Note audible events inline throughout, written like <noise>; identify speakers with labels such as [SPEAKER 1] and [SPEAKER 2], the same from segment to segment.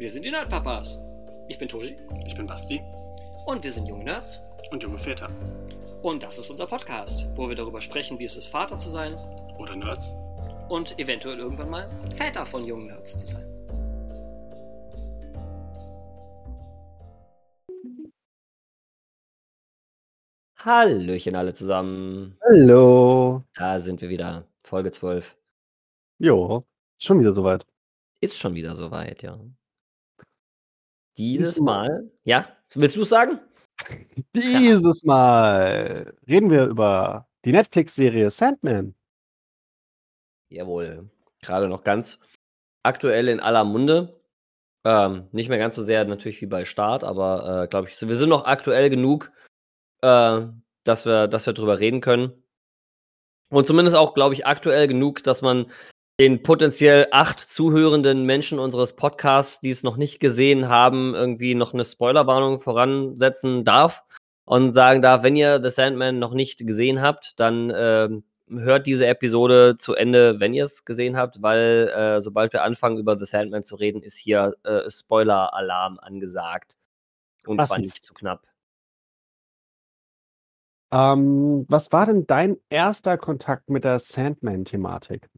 [SPEAKER 1] Wir sind die Nerdpapas. Ich bin Tobi.
[SPEAKER 2] Ich bin Basti.
[SPEAKER 1] Und wir sind junge Nerds.
[SPEAKER 2] Und junge Väter.
[SPEAKER 1] Und das ist unser Podcast, wo wir darüber sprechen, wie es ist, Vater zu sein.
[SPEAKER 2] Oder Nerds.
[SPEAKER 1] Und eventuell irgendwann mal Väter von jungen Nerds zu sein. Hallöchen alle zusammen.
[SPEAKER 3] Hallo.
[SPEAKER 1] Da sind wir wieder. Folge 12.
[SPEAKER 3] Jo, schon wieder soweit.
[SPEAKER 1] Ist schon wieder soweit, ja. Dieses Mal, ja, willst du es sagen? <laughs>
[SPEAKER 3] Dieses Mal reden wir über die Netflix-Serie Sandman.
[SPEAKER 1] Jawohl. Gerade noch ganz aktuell in aller Munde. Ähm, nicht mehr ganz so sehr natürlich wie bei Start, aber äh, glaube ich, wir sind noch aktuell genug, äh, dass, wir, dass wir drüber reden können. Und zumindest auch, glaube ich, aktuell genug, dass man den potenziell acht zuhörenden Menschen unseres Podcasts, die es noch nicht gesehen haben, irgendwie noch eine Spoilerwarnung voransetzen darf und sagen darf, wenn ihr The Sandman noch nicht gesehen habt, dann äh, hört diese Episode zu Ende, wenn ihr es gesehen habt, weil äh, sobald wir anfangen über The Sandman zu reden, ist hier äh, Spoiler-Alarm angesagt. Und
[SPEAKER 3] Was
[SPEAKER 1] zwar nicht zu knapp.
[SPEAKER 3] Ähm, was war denn dein erster Kontakt mit der Sandman-Thematik?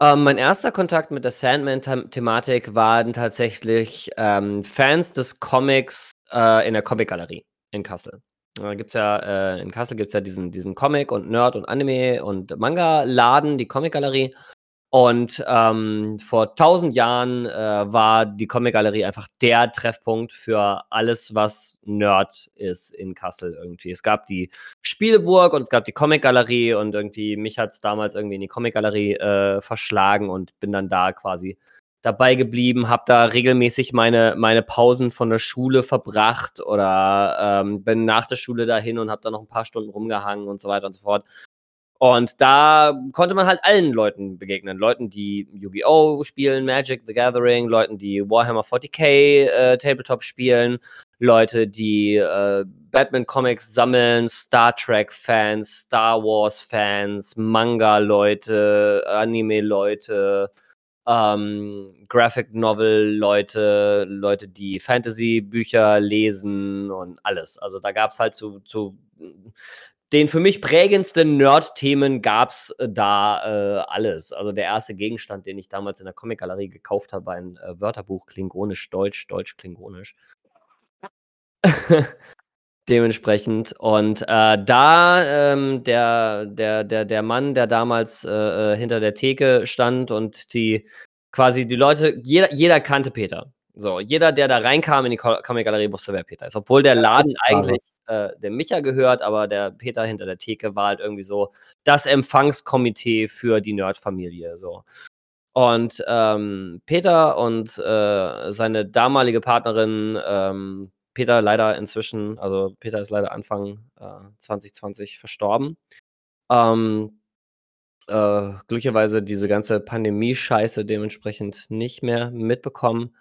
[SPEAKER 1] Ähm, mein erster Kontakt mit der Sandman-Thematik waren tatsächlich ähm, Fans des Comics äh, in der Comic-Galerie in Kassel. Da gibt's ja, äh, in Kassel gibt es ja diesen, diesen Comic- und Nerd- und Anime- und Manga-Laden, die Comic-Galerie. Und ähm, vor tausend Jahren äh, war die Comic-Galerie einfach der Treffpunkt für alles, was Nerd ist in Kassel irgendwie. Es gab die Spieleburg und es gab die Comic-Galerie und irgendwie mich hat es damals irgendwie in die Comic-Galerie äh, verschlagen und bin dann da quasi dabei geblieben, habe da regelmäßig meine, meine Pausen von der Schule verbracht oder ähm, bin nach der Schule dahin und habe da noch ein paar Stunden rumgehangen und so weiter und so fort. Und da konnte man halt allen Leuten begegnen. Leuten, die Yu-Gi-Oh! spielen, Magic the Gathering, Leuten, die Warhammer 40k äh, Tabletop spielen, Leute, die äh, Batman-Comics sammeln, Star Trek-Fans, Star Wars-Fans, Manga-Leute, Anime-Leute, ähm, Graphic Novel-Leute, Leute, die Fantasy-Bücher lesen und alles. Also da gab es halt zu, zu den für mich prägendsten Nerd-Themen gab es äh, da äh, alles. Also der erste Gegenstand, den ich damals in der Comic-Galerie gekauft habe, ein äh, Wörterbuch Klingonisch-Deutsch, Deutsch-Klingonisch. <laughs> Dementsprechend. Und äh, da ähm, der, der, der, der Mann, der damals äh, äh, hinter der Theke stand und die quasi die Leute, jeder, jeder kannte Peter. So, jeder, der da reinkam in die Co- Comic-Galerie, wusste, wer Peter ist. Obwohl der Laden eigentlich äh, dem Micha gehört, aber der Peter hinter der Theke war halt irgendwie so das Empfangskomitee für die Nerd-Familie. So. Und ähm, Peter und äh, seine damalige Partnerin, ähm, Peter leider inzwischen, also Peter ist leider Anfang äh, 2020 verstorben. Ähm, äh, glücklicherweise diese ganze Pandemie-Scheiße dementsprechend nicht mehr mitbekommen.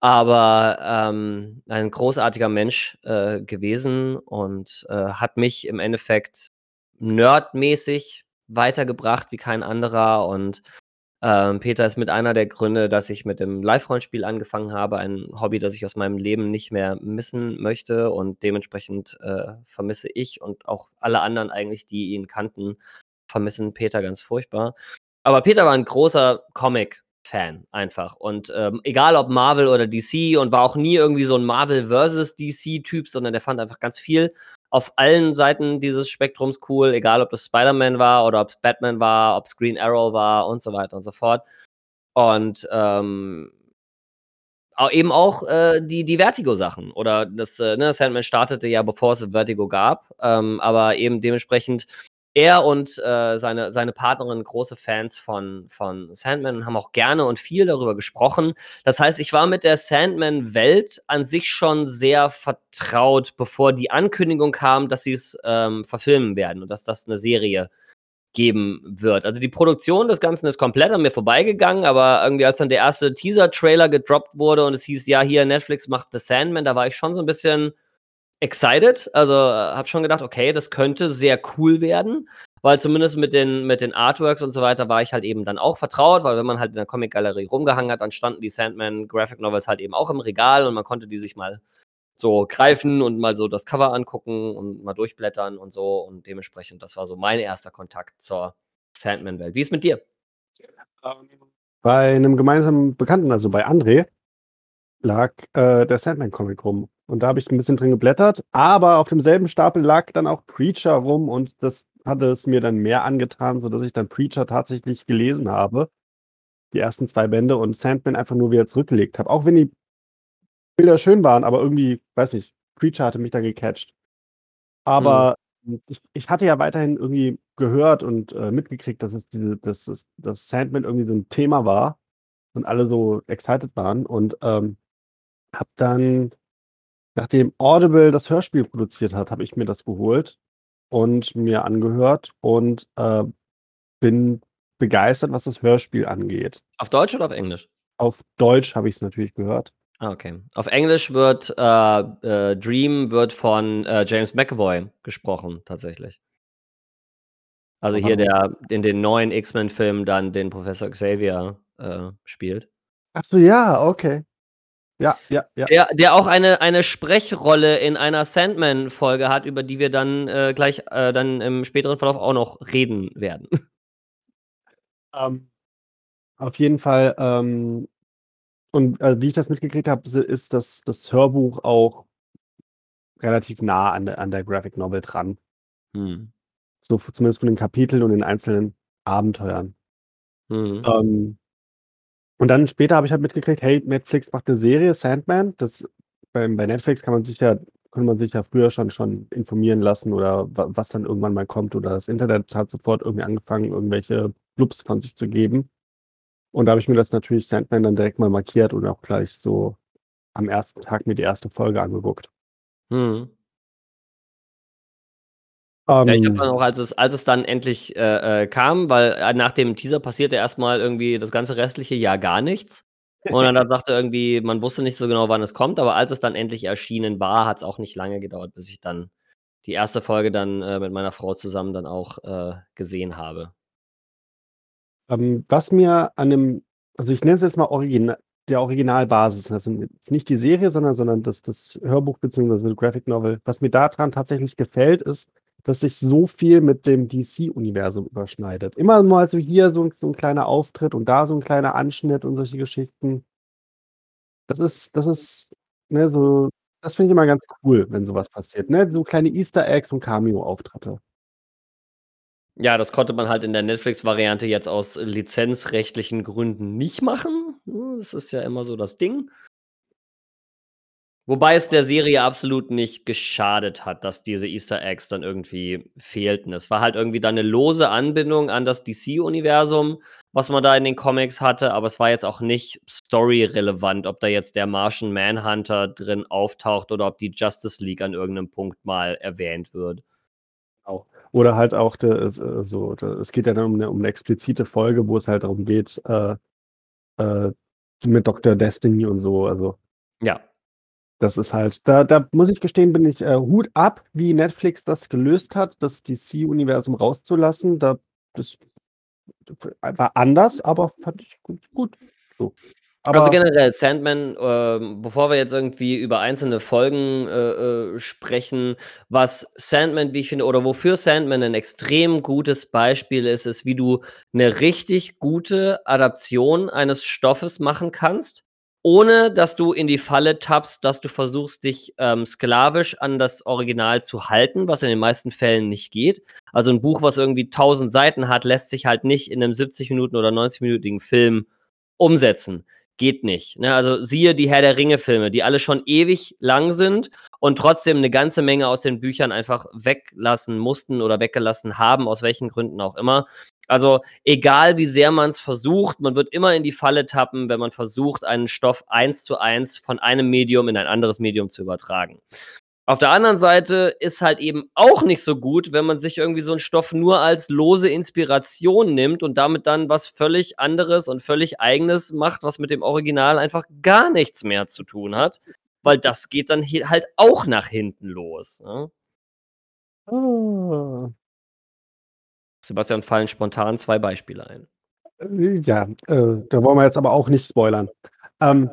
[SPEAKER 1] Aber ähm, ein großartiger Mensch äh, gewesen und äh, hat mich im Endeffekt nerdmäßig weitergebracht wie kein anderer. Und ähm, Peter ist mit einer der Gründe, dass ich mit dem Live-Rollenspiel angefangen habe. Ein Hobby, das ich aus meinem Leben nicht mehr missen möchte. Und dementsprechend äh, vermisse ich und auch alle anderen eigentlich, die ihn kannten, vermissen Peter ganz furchtbar. Aber Peter war ein großer Comic-Fan einfach. Und ähm, egal ob Marvel oder DC und war auch nie irgendwie so ein Marvel versus DC-Typ, sondern der fand einfach ganz viel auf allen Seiten dieses Spektrums cool, egal ob es Spider-Man war oder ob es Batman war, ob es Green Arrow war und so weiter und so fort. Und ähm, eben auch äh, die, die Vertigo-Sachen. Oder das, äh, ne, Sandman startete ja, bevor es Vertigo gab, ähm, aber eben dementsprechend er und äh, seine, seine Partnerin große Fans von, von Sandman und haben auch gerne und viel darüber gesprochen. Das heißt, ich war mit der Sandman-Welt an sich schon sehr vertraut, bevor die Ankündigung kam, dass sie es ähm, verfilmen werden und dass das eine Serie geben wird. Also die Produktion des Ganzen ist komplett an mir vorbeigegangen, aber irgendwie als dann der erste Teaser-Trailer gedroppt wurde und es hieß, ja, hier Netflix macht The Sandman, da war ich schon so ein bisschen excited. Also, habe schon gedacht: „Okay, das könnte sehr cool werden“, weil zumindest mit den mit den Artworks und so weiter war ich halt eben dann auch vertraut, weil wenn man halt in der Comicgalerie rumgehangen hat, dann standen die Sandman Graphic Novels halt eben auch im Regal und man konnte die sich mal so greifen und mal so das Cover angucken und mal durchblättern und so und dementsprechend, das war so mein erster Kontakt zur Sandman-Welt. Wie ist mit dir?
[SPEAKER 3] Bei 'nem gemeinsamen Bekannten, also bei André, lag, äh, der Sandman-Comic rum. Und da habe ich 'n bisschen drin geblättert, aber auf demselben Stapel lag dann auch Preacher rum und das hatte es mir dann mehr angetan, sodass ich dann Preacher tatsächlich gelesen habe, die ersten 2 Bände und Sandman einfach nur wieder zurückgelegt habe. Auch wenn die Bilder schön waren, aber irgendwie, weiß nicht, Preacher hatte mich dann gecatcht. Aber, hm, ich ich hatte ja weiterhin irgendwie gehört und, äh, mitgekriegt, dass es diese dass es dass Sandman irgendwie so 'n Thema war und alle so excited waren und, ähm, habe dann, nachdem Audible das Hörspiel produziert hat, habe ich mir das geholt und mir angehört und, äh, bin begeistert, was das Hörspiel angeht.
[SPEAKER 1] Auf Deutsch oder auf Englisch?
[SPEAKER 3] Auf Deutsch habe ich's natürlich gehört.
[SPEAKER 1] Ah, okay. Auf Englisch wird, äh, äh, Dream wird von, äh, James McAvoy gesprochen, tatsächlich. Also, hier der in den neuen X-Men-Filmen dann den Professor Xavier, äh, spielt.
[SPEAKER 3] Ach so, ja, okay. Ja, ja, ja.
[SPEAKER 1] Der der auch eine eine Sprechrolle in einer Sandman-Folge hat, über die wir dann, äh, gleich, äh, dann im späteren Verlauf auch noch reden werden. <laughs>
[SPEAKER 3] Ähm, auf jeden Fall, ähm und, äh, wie ich das mitgekriegt habe, ist das das Hörbuch auch relativ nah an der an der Graphic Novel dran.
[SPEAKER 1] Mhm.
[SPEAKER 3] So zumindest von den Kapiteln und den einzelnen Abenteuern.
[SPEAKER 1] Mhm.
[SPEAKER 3] Ähm und dann später habe ich halt mitgekriegt, hey, Netflix macht 'ne Serie, Sandman. Das beim bei Netflix kann man sich ja konnte man sich ja früher schon schon informieren lassen oder wa was dann irgendwann mal kommt oder das Internet hat sofort irgendwie angefangen, irgendwelche Blubs von sich zu geben. Und da habe ich mir das natürlich Sandman dann direkt mal markiert und auch gleich so am 1. Tag mir die 1. Folge angeguckt.
[SPEAKER 1] Mhm. Ja, ich habe
[SPEAKER 3] Ähm
[SPEAKER 1] dann auch, als es als es dann endlich, äh, äh, kam weil, äh, nach dem Teaser passierte erst mal irgendwie das ganze restliche Jahr gar nichts. Und dann dann <laughs> sagte irgendwie man wusste nicht so genau, wann es kommt, aber als es dann endlich erschienen war, hat's auch nicht lange gedauert, bis ich dann die 1. Folge dann, äh, mit meiner Frau zusammen dann auch, gesehen habe.
[SPEAKER 3] Ähm, was mir an dem also, ich nenne es jetzt mal Origina der Originalbasis, also, jetzt nicht die Serie, sondern sondern das das Hörbuch beziehungsweise Graphic Novel. Was mir da dran tatsächlich gefällt, ist, dass sich so viel mit dem DC-Universum überschneidet. Immer mal so hier so so 'n kleiner Auftritt und da so 'n kleiner Anschnitt und solche Geschichten. Das ist das ist, ne, so das finde ich immer ganz cool, wenn so was passiert, ne? So kleine Easter Eggs und Cameo-Auftritte.
[SPEAKER 1] Ja, das konnte man halt in der Netflix-Variante jetzt aus lizenzrechtlichen Gründen nicht machen, ne? Das ist ja immer so das Ding. Wobei es der Serie absolut nicht geschadet hat, dass diese Easter Eggs dann irgendwie fehlten. Es war halt irgendwie dann 'ne lose Anbindung an das DC-Universum, was man da in den Comics hatte, aber es war jetzt auch nicht storyrelevant, ob da jetzt der Martian Manhunter drin auftaucht oder ob die Justice League an irgend 'nem Punkt mal erwähnt wird.
[SPEAKER 3] Oder halt auch de es äh, so de es geht ja dann um 'ne um 'ne explizite Folge, wo es halt darum geht, äh, äh, mit Doktor Destiny und so, also
[SPEAKER 1] Ja.
[SPEAKER 3] Das ist halt da da muss ich gestehen, bin ich, äh Hut ab, wie Netflix das gelöst hat, das DC-Universum rauszulassen. Da das war anders, aber fand ich ganz gut so.
[SPEAKER 1] Also,
[SPEAKER 3] Aber
[SPEAKER 1] generell Sandman, ähm, bevor wir jetzt irgendwie über einzelne Folgen, äh, äh, sprechen was Sandman, wie ich finde oder wofür Sandman 'nen extrem gutes Beispiel ist, ist, wie du 'ne richtig gute Adaption eines Stoffes machen kannst, ohne dass du in die Falle tappst, dass du versuchst, dich, ähm, sklavisch an das Original zu halten, was in den meisten Fällen nicht geht. Also, 'n Buch, was irgendwie 1000 Seiten hat, lässt sich halt nicht in 'nem 70 Minuten oder 90-minütigen Film umsetzen. Geht nicht, ne? Also, siehe die Herr-der-Ringe-Filme, die alle schon ewig lang sind und trotzdem 'ne ganze Menge aus den Büchern einfach weglassen mussten oder weggelassen haben, aus welchen Gründen auch immer. Also, egal wie sehr man's versucht, man wird immer in die Falle tappen, wenn man versucht, einen Stoff 1:1 von einem Medium in ein anderes Medium zu übertragen. Auf der anderen Seite ist halt eben auch nicht so gut, wenn man sich irgendwie so 'n Stoff nur als lose Inspiration nimmt und damit dann was völlig anderes und völlig Eigenes macht, was mit dem Original einfach gar nichts mehr zu tun hat, weil das geht dann halt auch nach hinten los. Ne?
[SPEAKER 3] Ah.
[SPEAKER 1] Sebastian fallen spontan zwei Beispiele ein.
[SPEAKER 3] Ja, äh, da wollen wir jetzt aber auch nicht spoilern. Ähm,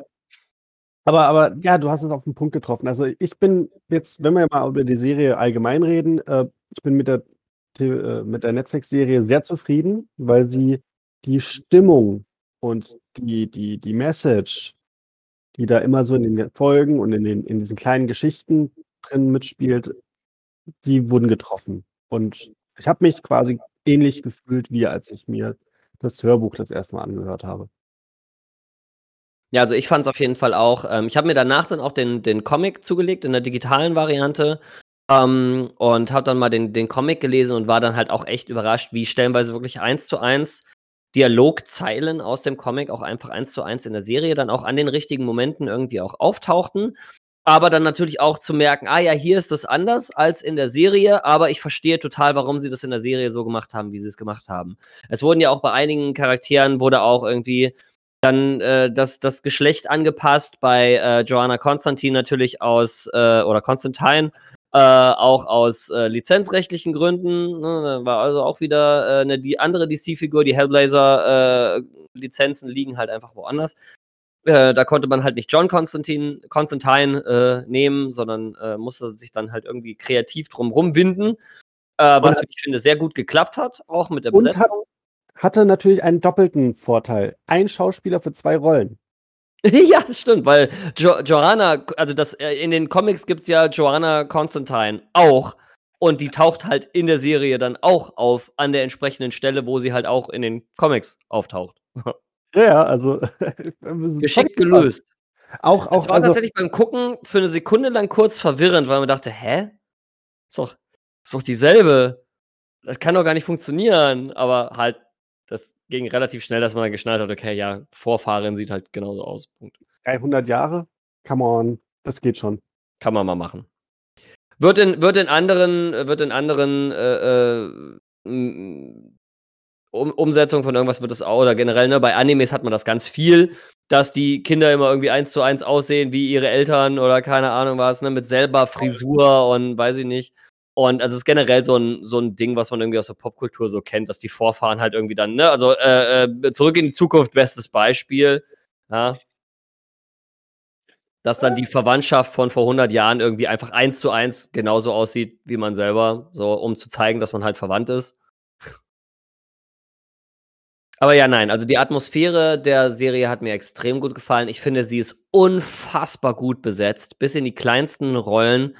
[SPEAKER 3] aber, aber ja, du hast es auf den Punkt getroffen. Also ich bin jetzt, wenn wir mal über die Serie allgemein reden, äh, ich bin mit der, äh, mit der Netflix-Serie sehr zufrieden, weil sie die Stimmung und die, die, die Message, die da immer so in den Folgen und in, den, in diesen kleinen Geschichten drin mitspielt, die wurden getroffen. Und ich habe mich quasi ähnlich gefühlt, wie als ich mir das Hörbuch das erste Mal angehört habe.
[SPEAKER 1] Ja, also ich fand es auf jeden Fall auch. Ähm, ich habe mir danach dann auch den, den Comic zugelegt in der digitalen Variante ähm, und habe dann mal den, den Comic gelesen und war dann halt auch echt überrascht, wie stellenweise wirklich eins zu eins Dialogzeilen aus dem Comic auch einfach eins zu eins in der Serie dann auch an den richtigen Momenten irgendwie auch auftauchten. Aber dann natürlich auch zu merken, ah ja, hier ist das anders als in der Serie, aber ich verstehe total, warum sie das in der Serie so gemacht haben, wie sie es gemacht haben. Es wurden ja auch bei einigen Charakteren wurde auch irgendwie dann äh, das, das Geschlecht angepasst, bei äh, Joanna Konstantin natürlich aus, äh, oder Konstantin, äh, auch aus äh, lizenzrechtlichen Gründen. Ne, war also auch wieder eine äh, die andere DC-Figur, die Hellblazer-Lizenzen liegen halt einfach woanders. Da konnte man halt nicht John Constantine, Constantine nehmen, sondern musste sich dann halt irgendwie kreativ drum rumwinden. was ich finde sehr gut geklappt hat, auch mit der Besetzung
[SPEAKER 3] hatte natürlich einen doppelten Vorteil. Ein Schauspieler für zwei Rollen. <laughs>
[SPEAKER 1] ja, das stimmt, weil jo Joanna, also das, äh, in den Comics gibt es ja Joanna Constantine auch. Und die taucht halt in der Serie dann auch auf, an der entsprechenden Stelle, wo sie halt auch in den Comics auftaucht. <laughs>
[SPEAKER 3] Ja, also. <laughs>
[SPEAKER 1] Geschickt gelöst.
[SPEAKER 3] Auch, auch,
[SPEAKER 1] das war also, tatsächlich beim Gucken für eine Sekunde lang kurz verwirrend, weil man dachte, hä? Ist doch, ist doch dieselbe. Das kann doch gar nicht funktionieren. Aber halt das ging relativ schnell, dass man dann geschnallt hat, okay, ja, Vorfahren sieht halt genauso aus. Punkt.
[SPEAKER 3] 300 Jahre? Come on, das geht schon.
[SPEAKER 1] Kann man mal machen. Wird in, wird in anderen, wird in anderen äh, äh, um, Umsetzungen von irgendwas wird es auch, oder generell, ne, bei Animes hat man das ganz viel, dass die Kinder immer irgendwie eins zu eins aussehen wie ihre Eltern oder keine Ahnung was, ne, mit selber Frisur und weiß ich nicht. Und also es ist generell so ein, so ein Ding, was man irgendwie aus der Popkultur so kennt, dass die Vorfahren halt irgendwie dann, ne, also äh, äh, zurück in die Zukunft, bestes Beispiel, ja. Dass dann die Verwandtschaft von vor 100 Jahren irgendwie einfach eins zu eins genauso aussieht wie man selber, so um zu zeigen, dass man halt verwandt ist. Aber ja, nein, also die Atmosphäre der Serie hat mir extrem gut gefallen. Ich finde, sie ist unfassbar gut besetzt, bis in die kleinsten Rollen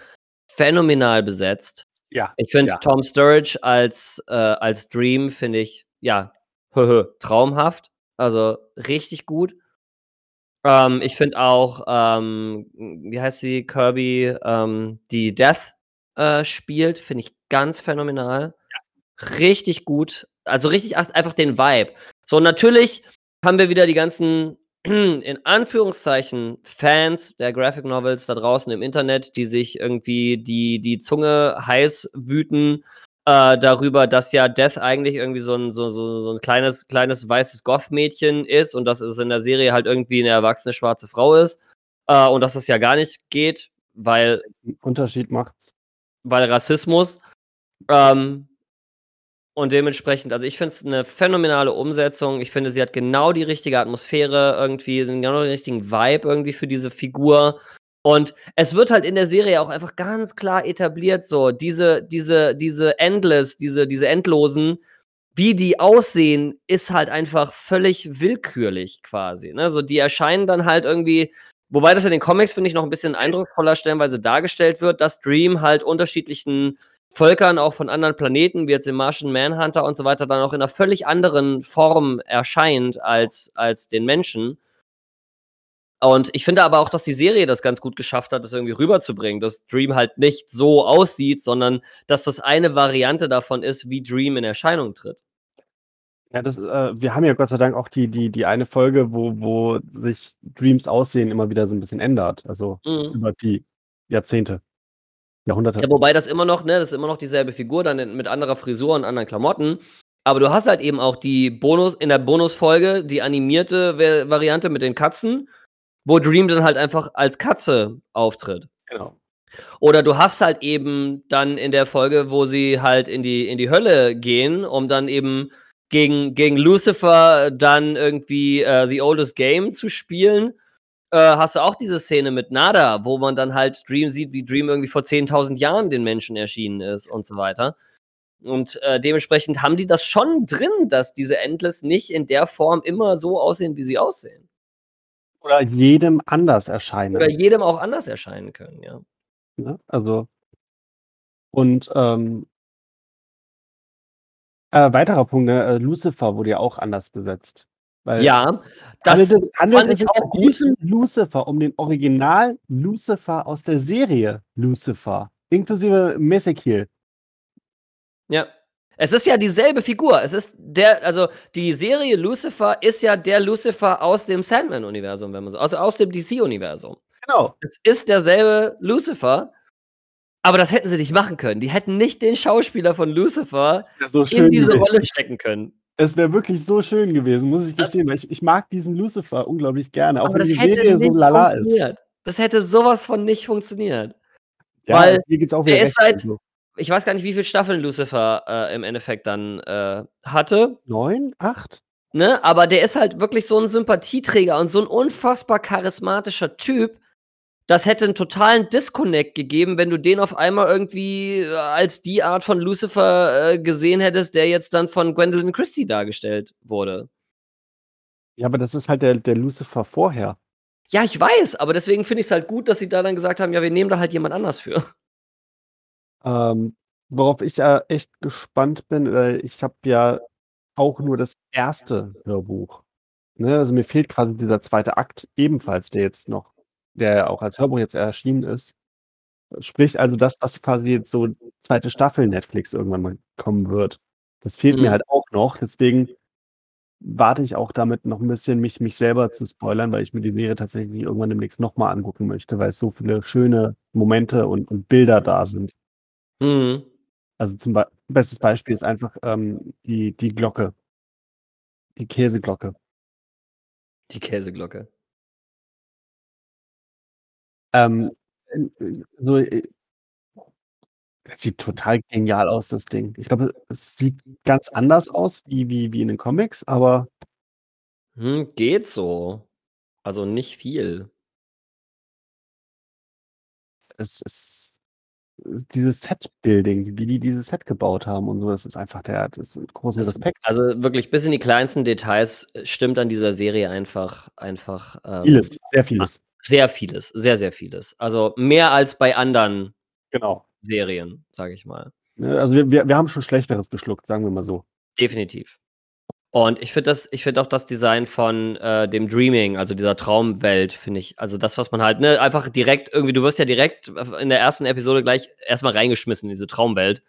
[SPEAKER 1] phänomenal besetzt.
[SPEAKER 3] Ja.
[SPEAKER 1] Ich finde
[SPEAKER 3] ja.
[SPEAKER 1] Tom Sturridge als, äh, als Dream, finde ich, ja, traumhaft. Also richtig gut. Ähm, ich finde auch, ähm, wie heißt sie, Kirby, ähm, die Death äh, spielt, finde ich ganz phänomenal. Ja. Richtig gut. Also richtig einfach den Vibe. So, natürlich haben wir wieder die ganzen <clears throat> in Anführungszeichen Fans der Graphic Novels da draußen im Internet, die sich irgendwie die, die Zunge heiß wüten äh, darüber, dass ja Death eigentlich irgendwie so ein, so, so, so ein kleines, kleines weißes Goth-Mädchen ist und dass es in der Serie halt irgendwie eine erwachsene schwarze Frau ist äh, und dass es ja gar nicht geht, weil.
[SPEAKER 3] Unterschied macht's.
[SPEAKER 1] Weil Rassismus. Ähm, und dementsprechend, also ich finde es eine phänomenale Umsetzung. Ich finde, sie hat genau die richtige Atmosphäre irgendwie, genau den richtigen Vibe irgendwie für diese Figur. Und es wird halt in der Serie auch einfach ganz klar etabliert, so diese, diese, diese Endless, diese, diese Endlosen, wie die aussehen, ist halt einfach völlig willkürlich quasi. Ne? So, die erscheinen dann halt irgendwie, wobei das in den Comics, finde ich, noch ein bisschen eindrucksvoller stellenweise dargestellt wird, dass Dream halt unterschiedlichen Völkern auch von anderen Planeten, wie jetzt im Martian Manhunter und so weiter, dann auch in einer völlig anderen Form erscheint als, als den Menschen. Und ich finde aber auch, dass die Serie das ganz gut geschafft hat, das irgendwie rüberzubringen, dass Dream halt nicht so aussieht, sondern dass das eine Variante davon ist, wie Dream in Erscheinung tritt.
[SPEAKER 3] Ja, das, äh, wir haben ja Gott sei Dank auch die, die, die eine Folge, wo, wo sich Dreams Aussehen immer wieder so ein bisschen ändert. Also mhm. über die Jahrzehnte. Jahrhunderte.
[SPEAKER 1] Ja, wobei das immer noch, ne, das ist immer noch dieselbe Figur, dann mit anderer Frisur und anderen Klamotten. Aber du hast halt eben auch die Bonus, in der Bonusfolge, die animierte Variante mit den Katzen. wo Dream dann halt einfach als Katze auftritt.
[SPEAKER 3] Genau.
[SPEAKER 1] Oder du hast halt eben dann in der Folge, wo sie halt in die, in die Hölle gehen, um dann eben gegen, gegen Lucifer dann irgendwie äh, The Oldest Game zu spielen, äh, hast du auch diese Szene mit Nada, wo man dann halt Dream sieht, wie Dream irgendwie vor 10.000 Jahren den Menschen erschienen ist und so weiter. Und äh, dementsprechend haben die das schon drin, dass diese Endless nicht in der Form immer so aussehen, wie sie aussehen.
[SPEAKER 3] Oder jedem anders erscheinen.
[SPEAKER 1] Oder jedem auch anders erscheinen können, ja.
[SPEAKER 3] Ne? Also und ähm äh, weiterer Punkt, ne, äh, Lucifer wurde ja auch anders besetzt. Weil
[SPEAKER 1] Ja, das
[SPEAKER 3] handelt es handelt es
[SPEAKER 1] ich
[SPEAKER 3] sich
[SPEAKER 1] auch
[SPEAKER 3] bei
[SPEAKER 1] gut.
[SPEAKER 3] diesem Lucifer um den Original Lucifer aus der Serie Lucifer, inklusive Messekil.
[SPEAKER 1] Ja. Es ist ja dieselbe Figur. Es ist der also, die Serie Lucifer ist ja der Lucifer aus dem Sandman-Universum, wenn man so also, aus dem DC-Universum.
[SPEAKER 3] Genau.
[SPEAKER 1] Es ist derselbe Lucifer, aber das hätten sie nicht machen können. Die hätten nicht den Schauspieler von Lucifer
[SPEAKER 3] wäre so
[SPEAKER 1] in diese. Rolle stecken können.
[SPEAKER 3] Es wäre wirklich so schön gewesen, muss ich gestehen, weil ich ich mag diesen Lucifer unglaublich gerne, auch
[SPEAKER 1] Aber
[SPEAKER 3] wenn
[SPEAKER 1] das
[SPEAKER 3] die
[SPEAKER 1] hätte
[SPEAKER 3] Serie so lala ist.
[SPEAKER 1] funktioniert. Das hätte so was von nicht funktioniert.
[SPEAKER 3] Ja,
[SPEAKER 1] Weil
[SPEAKER 3] hier gibt's auch wieder
[SPEAKER 1] der ist seit
[SPEAKER 3] so.
[SPEAKER 1] ich weiß gar nicht, wie viele Staffeln Lucifer, äh, im Endeffekt dann, äh, hatte.
[SPEAKER 3] 9, 8?
[SPEAKER 1] Ne, aber der ist halt wirklich so 'n Sympathieträger und so 'n unfassbar charismatischer Typ. Das hätte 'n totalen Disconnect gegeben, wenn du den auf einmal irgendwie äh, als die Art von Lucifer, äh, gesehen hättest, der jetzt dann von Gwendolyn Christie dargestellt wurde.
[SPEAKER 3] Ja, aber das ist halt der der Lucifer vorher.
[SPEAKER 1] Ja, ich weiß, aber deswegen finde ich's halt gut, dass sie da dann gesagt haben: „Ja, wir nehmen da halt jemand anders für.“
[SPEAKER 3] Ähm, worauf ich, äh, echt gespannt bin, äh, ich habe ja auch nur das erste Hörbuch, ne? Also, mir fehlt quasi dieser zweite Akt ebenfalls, der jetzt noch der ja auch als Hörbuch jetzt erschienen ist. Sprich also das, was quasi jetzt so zweite Staffel Netflix irgendwann mal kommen wird. Das fehlt mir
[SPEAKER 1] Mhm.
[SPEAKER 3] halt auch noch. Deswegen warte ich auch damit noch 'n bisschen, mich mich selber zu spoilern, weil ich mir die Serie tatsächlich irgendwann demnächst noch mal angucken möchte, weil es so viele schöne Momente und und Bilder da sind.
[SPEAKER 1] Mhm.
[SPEAKER 3] Also, zum Bei bestes Beispiel ist einfach, ähm, die die Glocke. Die Käseglocke.
[SPEAKER 1] Die Käseglocke.
[SPEAKER 3] Ähm, äh, so, äh das sieht total genial aus, das Ding. Ich glaube, es sieht ganz anders aus wie wie wie in den Comics, aber
[SPEAKER 1] Hm, geht so. Also, nicht viel.
[SPEAKER 3] Es ist dieses Set-Building, wie die dieses Set gebaut haben und so, das ist einfach der das ist großen
[SPEAKER 1] Das
[SPEAKER 3] Respekt.
[SPEAKER 1] also, wirklich bis in die kleinsten Details äh, stimmt an dieser Serie einfach einfach, ähm,
[SPEAKER 3] Vieles, sehr vieles.
[SPEAKER 1] Sehr vieles, sehr, sehr vieles. Also, mehr als bei anderen
[SPEAKER 3] Genau.
[SPEAKER 1] Serien, sage ich mal.
[SPEAKER 3] Ne, also, wir wir wir haben schon Schlechteres geschluckt, sagen wir mal so.
[SPEAKER 1] Definitiv. Und ich finde das ich finde auch das Design von, äh, dem Dreaming, also, dieser Traumwelt, finde ich also, das, was man halt, ne, einfach direkt irgendwie du wirst ja direkt in der ersten Episode gleich erst mal reingeschmissen in diese Traumwelt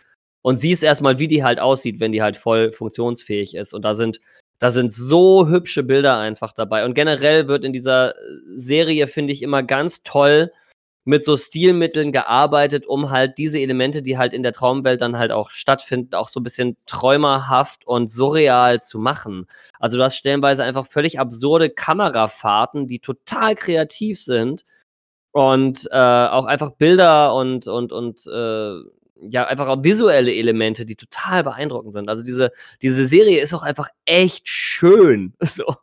[SPEAKER 1] und siehst erst mal, wie die halt aussieht, wenn die halt voll funktionsfähig ist. Und da sind da sind so hübsche Bilder einfach dabei. Und generell wird in dieser, äh, Serie, finde ich, immer ganz toll mit so Stilmitteln gearbeitet, um halt diese Elemente, die halt in der Traumwelt dann halt auch stattfinden, auch so 'n bisschen träumerhaft und surreal zu machen. Also, du hast stellenweise einfach völlig absurde Kamerafahrten, die total kreativ sind und, äh, auch einfach Bilder und und und, äh, ja, einfach auch visuelle Elemente, die total beeindruckend sind. Also, diese diese Serie ist auch einfach echt schön, <laughs> so.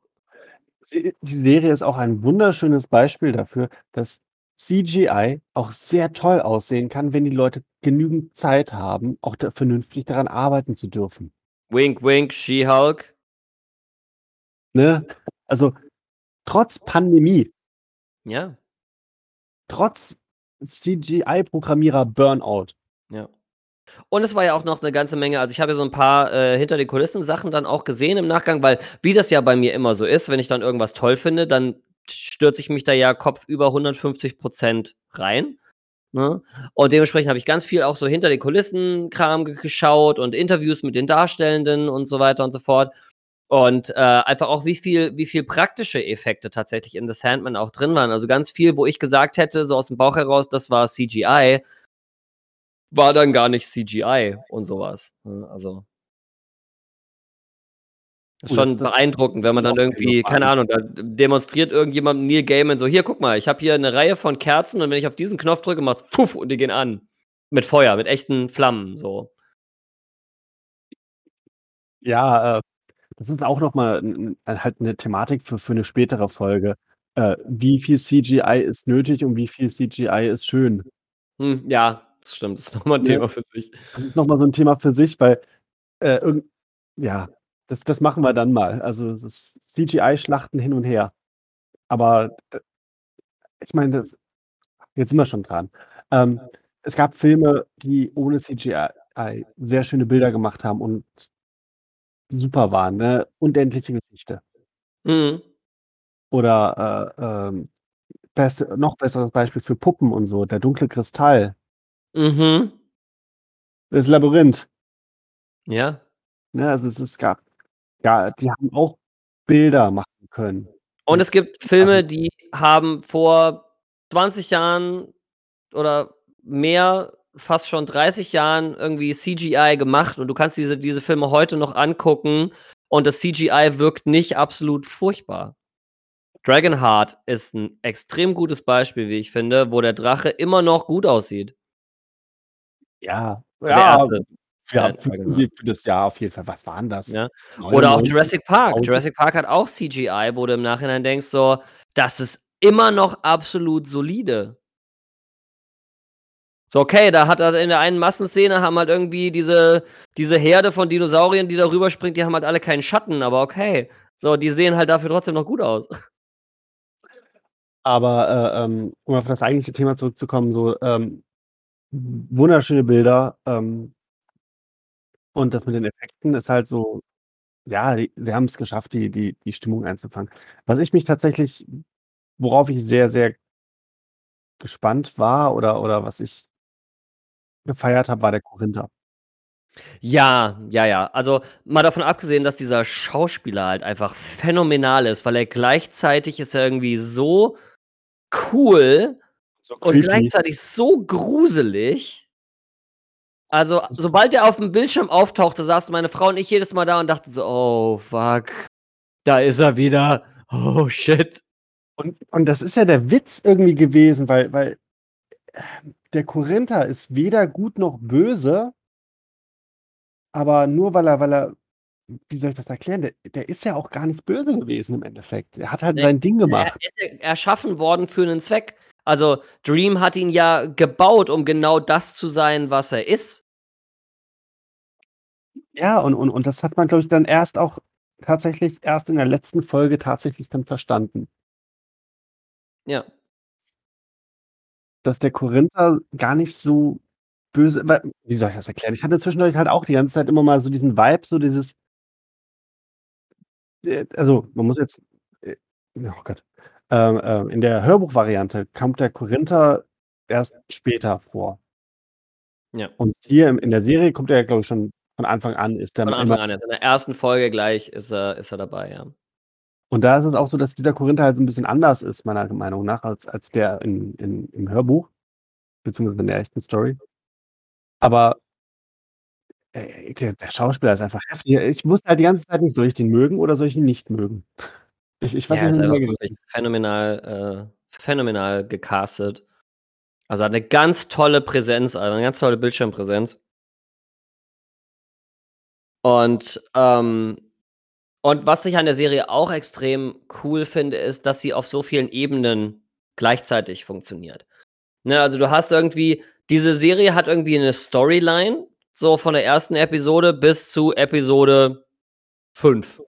[SPEAKER 3] Die Serie ist auch ein wunderschönes Beispiel dafür, dass CGI auch sehr toll aussehen kann, wenn die Leute genügend Zeit haben, auch da vernünftig daran arbeiten zu dürfen.
[SPEAKER 1] Wink, wink, She-Hulk.
[SPEAKER 3] Ne? Also, trotz Pandemie
[SPEAKER 1] Ja.
[SPEAKER 3] trotz CGI-Programmierer Burnout.
[SPEAKER 1] Ja. Und es war ja auch noch 'ne ganze Menge also, ich habe ja so 'n paar, äh, hinter den Kulissen Sachen dann auch gesehen im Nachgang, weil wie das ja bei mir immer so ist, wenn ich dann irgendwas toll finde, dann stürze ich mich da ja kopfüber 150 % rein, ne? Und dementsprechend habe ich ganz viel auch so hinter den Kulissen Kram ge geschaut und Interviews mit den Darstellenden und so weiter und so fort. Und, äh, einfach auch, wie viel wie viel praktische Effekte tatsächlich in The Sandman auch drin waren. Also, ganz viel, wo ich gesagt hätte, so aus'm Bauch heraus, das war CGI war dann gar nicht CGI und so was, ne? Also Ist schon
[SPEAKER 3] das das
[SPEAKER 1] beeindruckend, wenn man dann irgendwie keine Ahnung, da demonstriert irgendjemand Neil Gaiman so: „Hier, guck mal, ich habe hier 'ne Reihe von Kerzen und wenn ich auf diesen Knopf drücke, macht's puff und die gehen an. Mit Feuer, mit echten Flammen“, so.
[SPEAKER 3] Ja, äh, das ist auch noch mal 'n 'n halt 'ne Thematik für für 'ne spätere Folge. Äh, wie viel CGI ist nötig und wie viel CGI ist schön?
[SPEAKER 1] Hm, ja, das stimmt. Das ist <laughs> noch mal 'n
[SPEAKER 3] Ne?
[SPEAKER 1] Thema für sich.
[SPEAKER 3] Das ist noch mal so 'n Thema für sich, weil, äh, irgend ja, das das machen wir dann mal. Also, das CGI-Schlachten hin und her. Aber, äh, ich meine, das jetzt sind wir schon dran. Ähm, es gab Filme, die ohne CGI sehr schöne Bilder gemacht haben und super waren, ne? „Unendliche Geschichte“.
[SPEAKER 1] Mhm.
[SPEAKER 3] Oder, äh, ähm, bess noch besseres Beispiel für Puppen und so, „Der dunkle Kristall“.
[SPEAKER 1] Mhm.
[SPEAKER 3] „Das Labyrinth“.
[SPEAKER 1] Ja.
[SPEAKER 3] Ne, also es es gab ja, die haben auch Bilder machen können.
[SPEAKER 1] Und es gibt Filme, die haben vor 20 Jahren oder mehr, fast schon 30 Jahren irgendwie CGI gemacht und du kannst diese diese Filme heute noch angucken und das CGI wirkt nicht absolut furchtbar. „Dragonheart“ ist 'n extrem gutes Beispiel, wie ich finde, wo der Drache immer noch gut aussieht.
[SPEAKER 3] Ja,
[SPEAKER 1] Der
[SPEAKER 3] ja,
[SPEAKER 1] 1.
[SPEAKER 3] ja,
[SPEAKER 1] äh,
[SPEAKER 3] für für das Jahr auf jeden Fall. Was waren das?
[SPEAKER 1] Ja. Oder auch
[SPEAKER 3] 99?
[SPEAKER 1] „Jurassic Park“.
[SPEAKER 3] 1000?
[SPEAKER 1] „Jurassic Park“ hat auch CGI, wo du im Nachhinein denkst so: „Das ist immer noch absolut solide.“ So, okay, da hat er in der einen Massenszene haben halt irgendwie diese diese Herde von Dinosauriern, die da rüberspringt, die haben halt alle keinen Schatten, aber okay. So, die sehen halt dafür trotzdem noch gut aus. <laughs>
[SPEAKER 3] Aber, äh, ähm, um auf das eigentliche Thema zurückzukommen, so, ähm, wunderschöne Bilder, ähm und das mit den Effekten ist halt so ja, die sie haben's geschafft, die die die Stimmung einzufangen. Was ich mich tatsächlich worauf ich sehr, sehr gespannt war oder oder was ich gefeiert habe, war der Korinther.
[SPEAKER 1] Ja, ja, ja. Also, mal davon abgesehen, dass dieser Schauspieler halt einfach phänomenal ist, weil er gleichzeitig ist er irgendwie so cool
[SPEAKER 3] So
[SPEAKER 1] und
[SPEAKER 3] creepy.
[SPEAKER 1] gleichzeitig so gruselig. Also, sobald der auf'm Bildschirm auftauchte, saßen meine Frau und ich jedes Mal da und dachten so: „Oh fuck, da ist er wieder. Oh shit.“
[SPEAKER 3] Und und das ist ja der Witz irgendwie gewesen, weil weil, ähm, der Korinther ist weder gut noch böse aber nur weil er weil er wie soll ich das erklären? Der der ist ja auch gar nicht böse gewesen im Endeffekt. Er hat halt
[SPEAKER 1] Ne,
[SPEAKER 3] sein Ding
[SPEAKER 1] er
[SPEAKER 3] gemacht.
[SPEAKER 1] ist ja erschaffen worden für 'nen Zweck. Also, Dream hat ihn ja gebaut, um genau das zu sein, was er ist.
[SPEAKER 3] Ja, und und und das hat man, glaube ich, dann erst auch tatsächlich erst in der letzten Folge tatsächlich dann verstanden.
[SPEAKER 1] Ja.
[SPEAKER 3] Dass der Korinther gar nicht so böse weil wie soll ich das erklären? Ich hatte zwischendurch halt auch die ganze Zeit immer mal so diesen Vibe, so dieses äh, also, man muss jetzt äh, oh Gott, ähm, ähm, in der Hörbuchvariante kommt der Korinther erst später vor.
[SPEAKER 1] Ja.
[SPEAKER 3] Und hier in der Serie kommt er glaube ich, schon von Anfang an ist der
[SPEAKER 1] Von Anfang an, jetzt in der 1. Folge gleich ist er ist er dabei, ja.
[SPEAKER 3] Und da ist es auch so, dass dieser Korinther halt so 'n bisschen anders ist, meiner Meinung nach, als als der in in im Hörbuch, beziehungsweise in der echten Story. Aber der der Schauspieler ist einfach heftig. Ich wusste halt die ganze Zeit nicht, soll ich den mögen oder soll ich ihn nicht mögen? Ich ich weiß
[SPEAKER 1] Ja,
[SPEAKER 3] nicht
[SPEAKER 1] ist wirklich phänomenal äh, phänomenal gecastet. Also, hat 'ne ganz tolle Präsenz, also, 'ne ganz tolle Bildschirmpräsenz. Und, ähm und was ich an der Serie auch extrem cool finde, ist, dass sie auf so vielen Ebenen gleichzeitig funktioniert. Ne, also, du hast irgendwie diese Serie hat irgendwie 'ne Storyline, so von der 1. Episode bis zu Episode 5.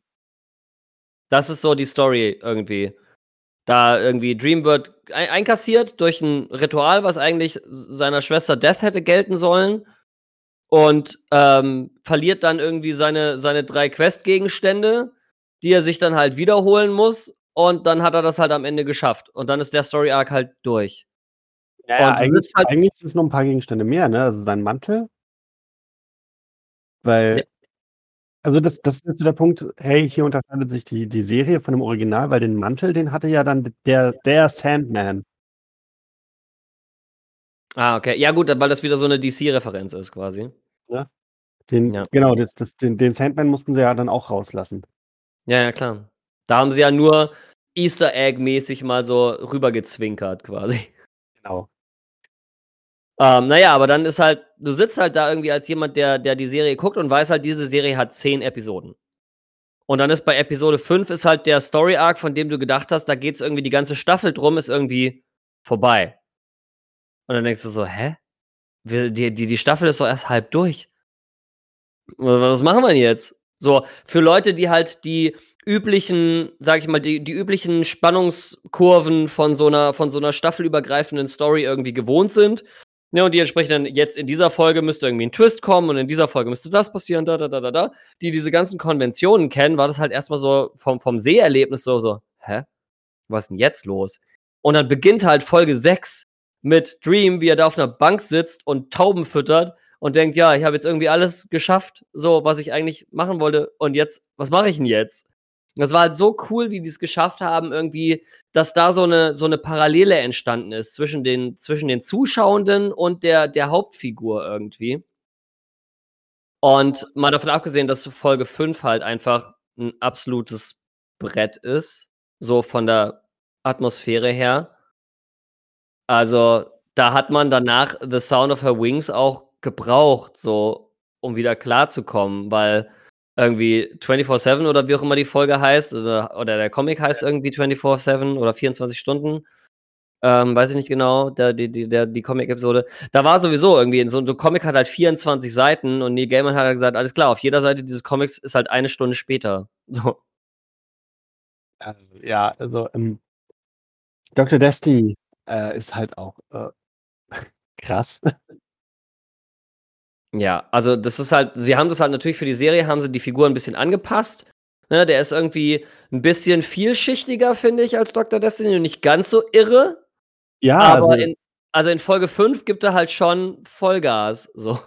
[SPEAKER 1] Das ist so die Story irgendwie. Da irgendwie Dream wird ei einkassiert durch 'n Ritual, was eigentlich seiner Schwester Death hätte gelten sollen und, ähm, verliert dann irgendwie seine seine 3 Quest-Gegenstände, die er sich dann halt wiederholen muss und dann hat er das halt am Ende geschafft und dann ist der Story Arc halt durch.
[SPEAKER 3] Ja,
[SPEAKER 1] Und
[SPEAKER 3] eigentlich
[SPEAKER 1] halt
[SPEAKER 3] eigentlich sind's noch 'n paar Gegenstände mehr, ne? Also, sein Mantel weil also, das das ist jetzt so der Punkt, hey, hier unterscheidet sich die die Serie von dem Original, weil den Mantel, den hatte ja dann der der Sandman.
[SPEAKER 1] Ah, okay. Ja gut, weil das wieder so 'ne DC-Referenz ist quasi.
[SPEAKER 3] Ne? Den
[SPEAKER 1] Ja.
[SPEAKER 3] genau, das das den den Sandman mussten sie ja dann auch rauslassen.
[SPEAKER 1] Ja, ja, klar. Da haben sie ja nur Easter Egg-mäßig mal so rübergezwinkert quasi.
[SPEAKER 3] Genau.
[SPEAKER 1] Ähm, na ja, aber dann ist halt du sitzt halt da irgendwie als jemand, der der die Serie guckt und weiß halt, diese Serie hat 10 Episoden. Und dann ist bei Episode 5 ist halt der Story Arc, von dem du gedacht hast, da geht's irgendwie die ganze Staffel drum, ist irgendwie vorbei. Und dann denkst du so: „Hä? Die die die Staffel ist doch erst halb durch.“ „W was machen wir denn jetzt?“ So, für Leute, die halt die üblichen, sage ich mal, die die üblichen Spannungskurven von so 'ner von so 'ner staffelübergreifenden Story irgendwie gewohnt sind, ne, und die entsprechend dann jetzt in dieser Folge müsste irgendwie 'n Twist kommen und in dieser Folge müsste das passieren, da, da, da, da, da. Die diese ganzen Konventionen kennen, war das halt erst mal so vom vom Seherlebnis so so: „Hä? Was ist 'n jetzt los?“ Und dann beginnt halt Folge 6 mit Dream, wie er da auf 'ner Bank sitzt und Tauben füttert und denkt: „Ja, ich habe jetzt irgendwie alles geschafft, so, was ich eigentlich machen wollte und jetzt was mache ich 'n jetzt?“ Das war halt so cool, wie die's geschafft haben irgendwie, dass da so 'ne so 'ne Parallele entstanden ist zwischen den zwischen den Zuschauenden und der der Hauptfigur irgendwie. Und mal davon abgesehen, dass Folge 5 halt einfach 'n absolutes Brett ist, so von der Atmosphäre her. Also, da hat man danach „The Sound of Her Wings“ auch gebraucht, so, um wieder klarzukommen, weil irgendwie „24/7“ oder wie auch immer die Folge heißt oder oder der Comic heißt irgendwie „24/7“ oder „24 Stunden“, ähm, weiß ich nicht genau, der die die der die Comic-Episode. Da war sowieso irgendwie so 'n Comic hat halt 24 Seiten und Neil Gaiman hat halt gesagt: „Alles klar, auf jeder Seite dieses Comics ist halt 1 Stunde später.“ <laughs> So.
[SPEAKER 3] Ähm, ja, also, ähm Dr. Destiny, äh, ist halt auch, äh, <laughs> krass.
[SPEAKER 1] Ja, also, das ist halt sie haben das halt natürlich für die Serie haben sie die Figur 'n bisschen angepasst, ne? Der ist irgendwie 'n bisschen vielschichtiger, finde ich, als Dr. Destiny und nicht ganz so irre.
[SPEAKER 3] Ja,
[SPEAKER 1] Aber
[SPEAKER 3] also
[SPEAKER 1] in also, in Folge 5 gibt er halt schon Vollgas, so.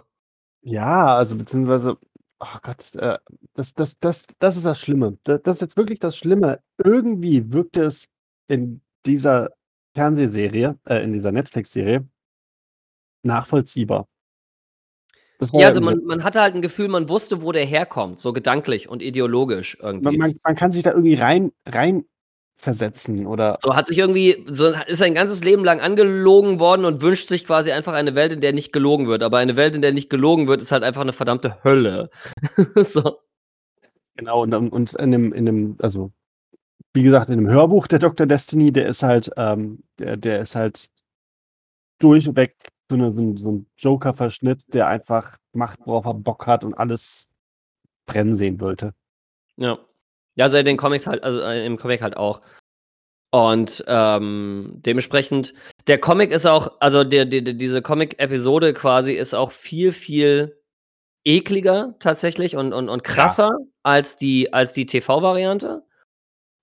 [SPEAKER 3] Ja, also, beziehungsweise oh Gott, äh, das das das das ist das Schlimme. Da das ist jetzt wirklich das Schlimme. Irgendwie wirkt es in dieser Fernsehserie äh, in dieser Netflix-Serie nachvollziehbar.
[SPEAKER 1] Ja, also, man man hatte halt 'n Gefühl, man wusste, wo der herkommt, so gedanklich und ideologisch irgendwie.
[SPEAKER 3] man man kann sich da irgendwie rein reinversetzen oder
[SPEAKER 1] So, hat sich irgendwie so ist sein ganzes Leben lang angelogen worden und wünscht sich quasi einfach eine Welt, in der nicht gelogen wird. Aber eine Welt, in der nicht gelogen wird, ist halt einfach 'ne verdammte Hölle. <laughs> So.
[SPEAKER 3] Genau, und und in 'nem in 'nem also, wie gesagt, in 'nem Hörbuch der Dr. Destiny, der ist halt, ähm der der ist halt durchweg so 'ne so 'n so 'n Joker-Verschnitt, der einfach macht, worauf er Bock hat und alles brennen sehen wollte.
[SPEAKER 1] Ja. Ja, also, in den Comics halt also, äh, im Comic halt auch. Und, ähm, dementsprechend der Comic ist auch also, der die diese Comic-Episode quasi ist auch viel, viel ekliger tatsächlich und und und
[SPEAKER 3] Ja.
[SPEAKER 1] krasser als die als die TV-Variante.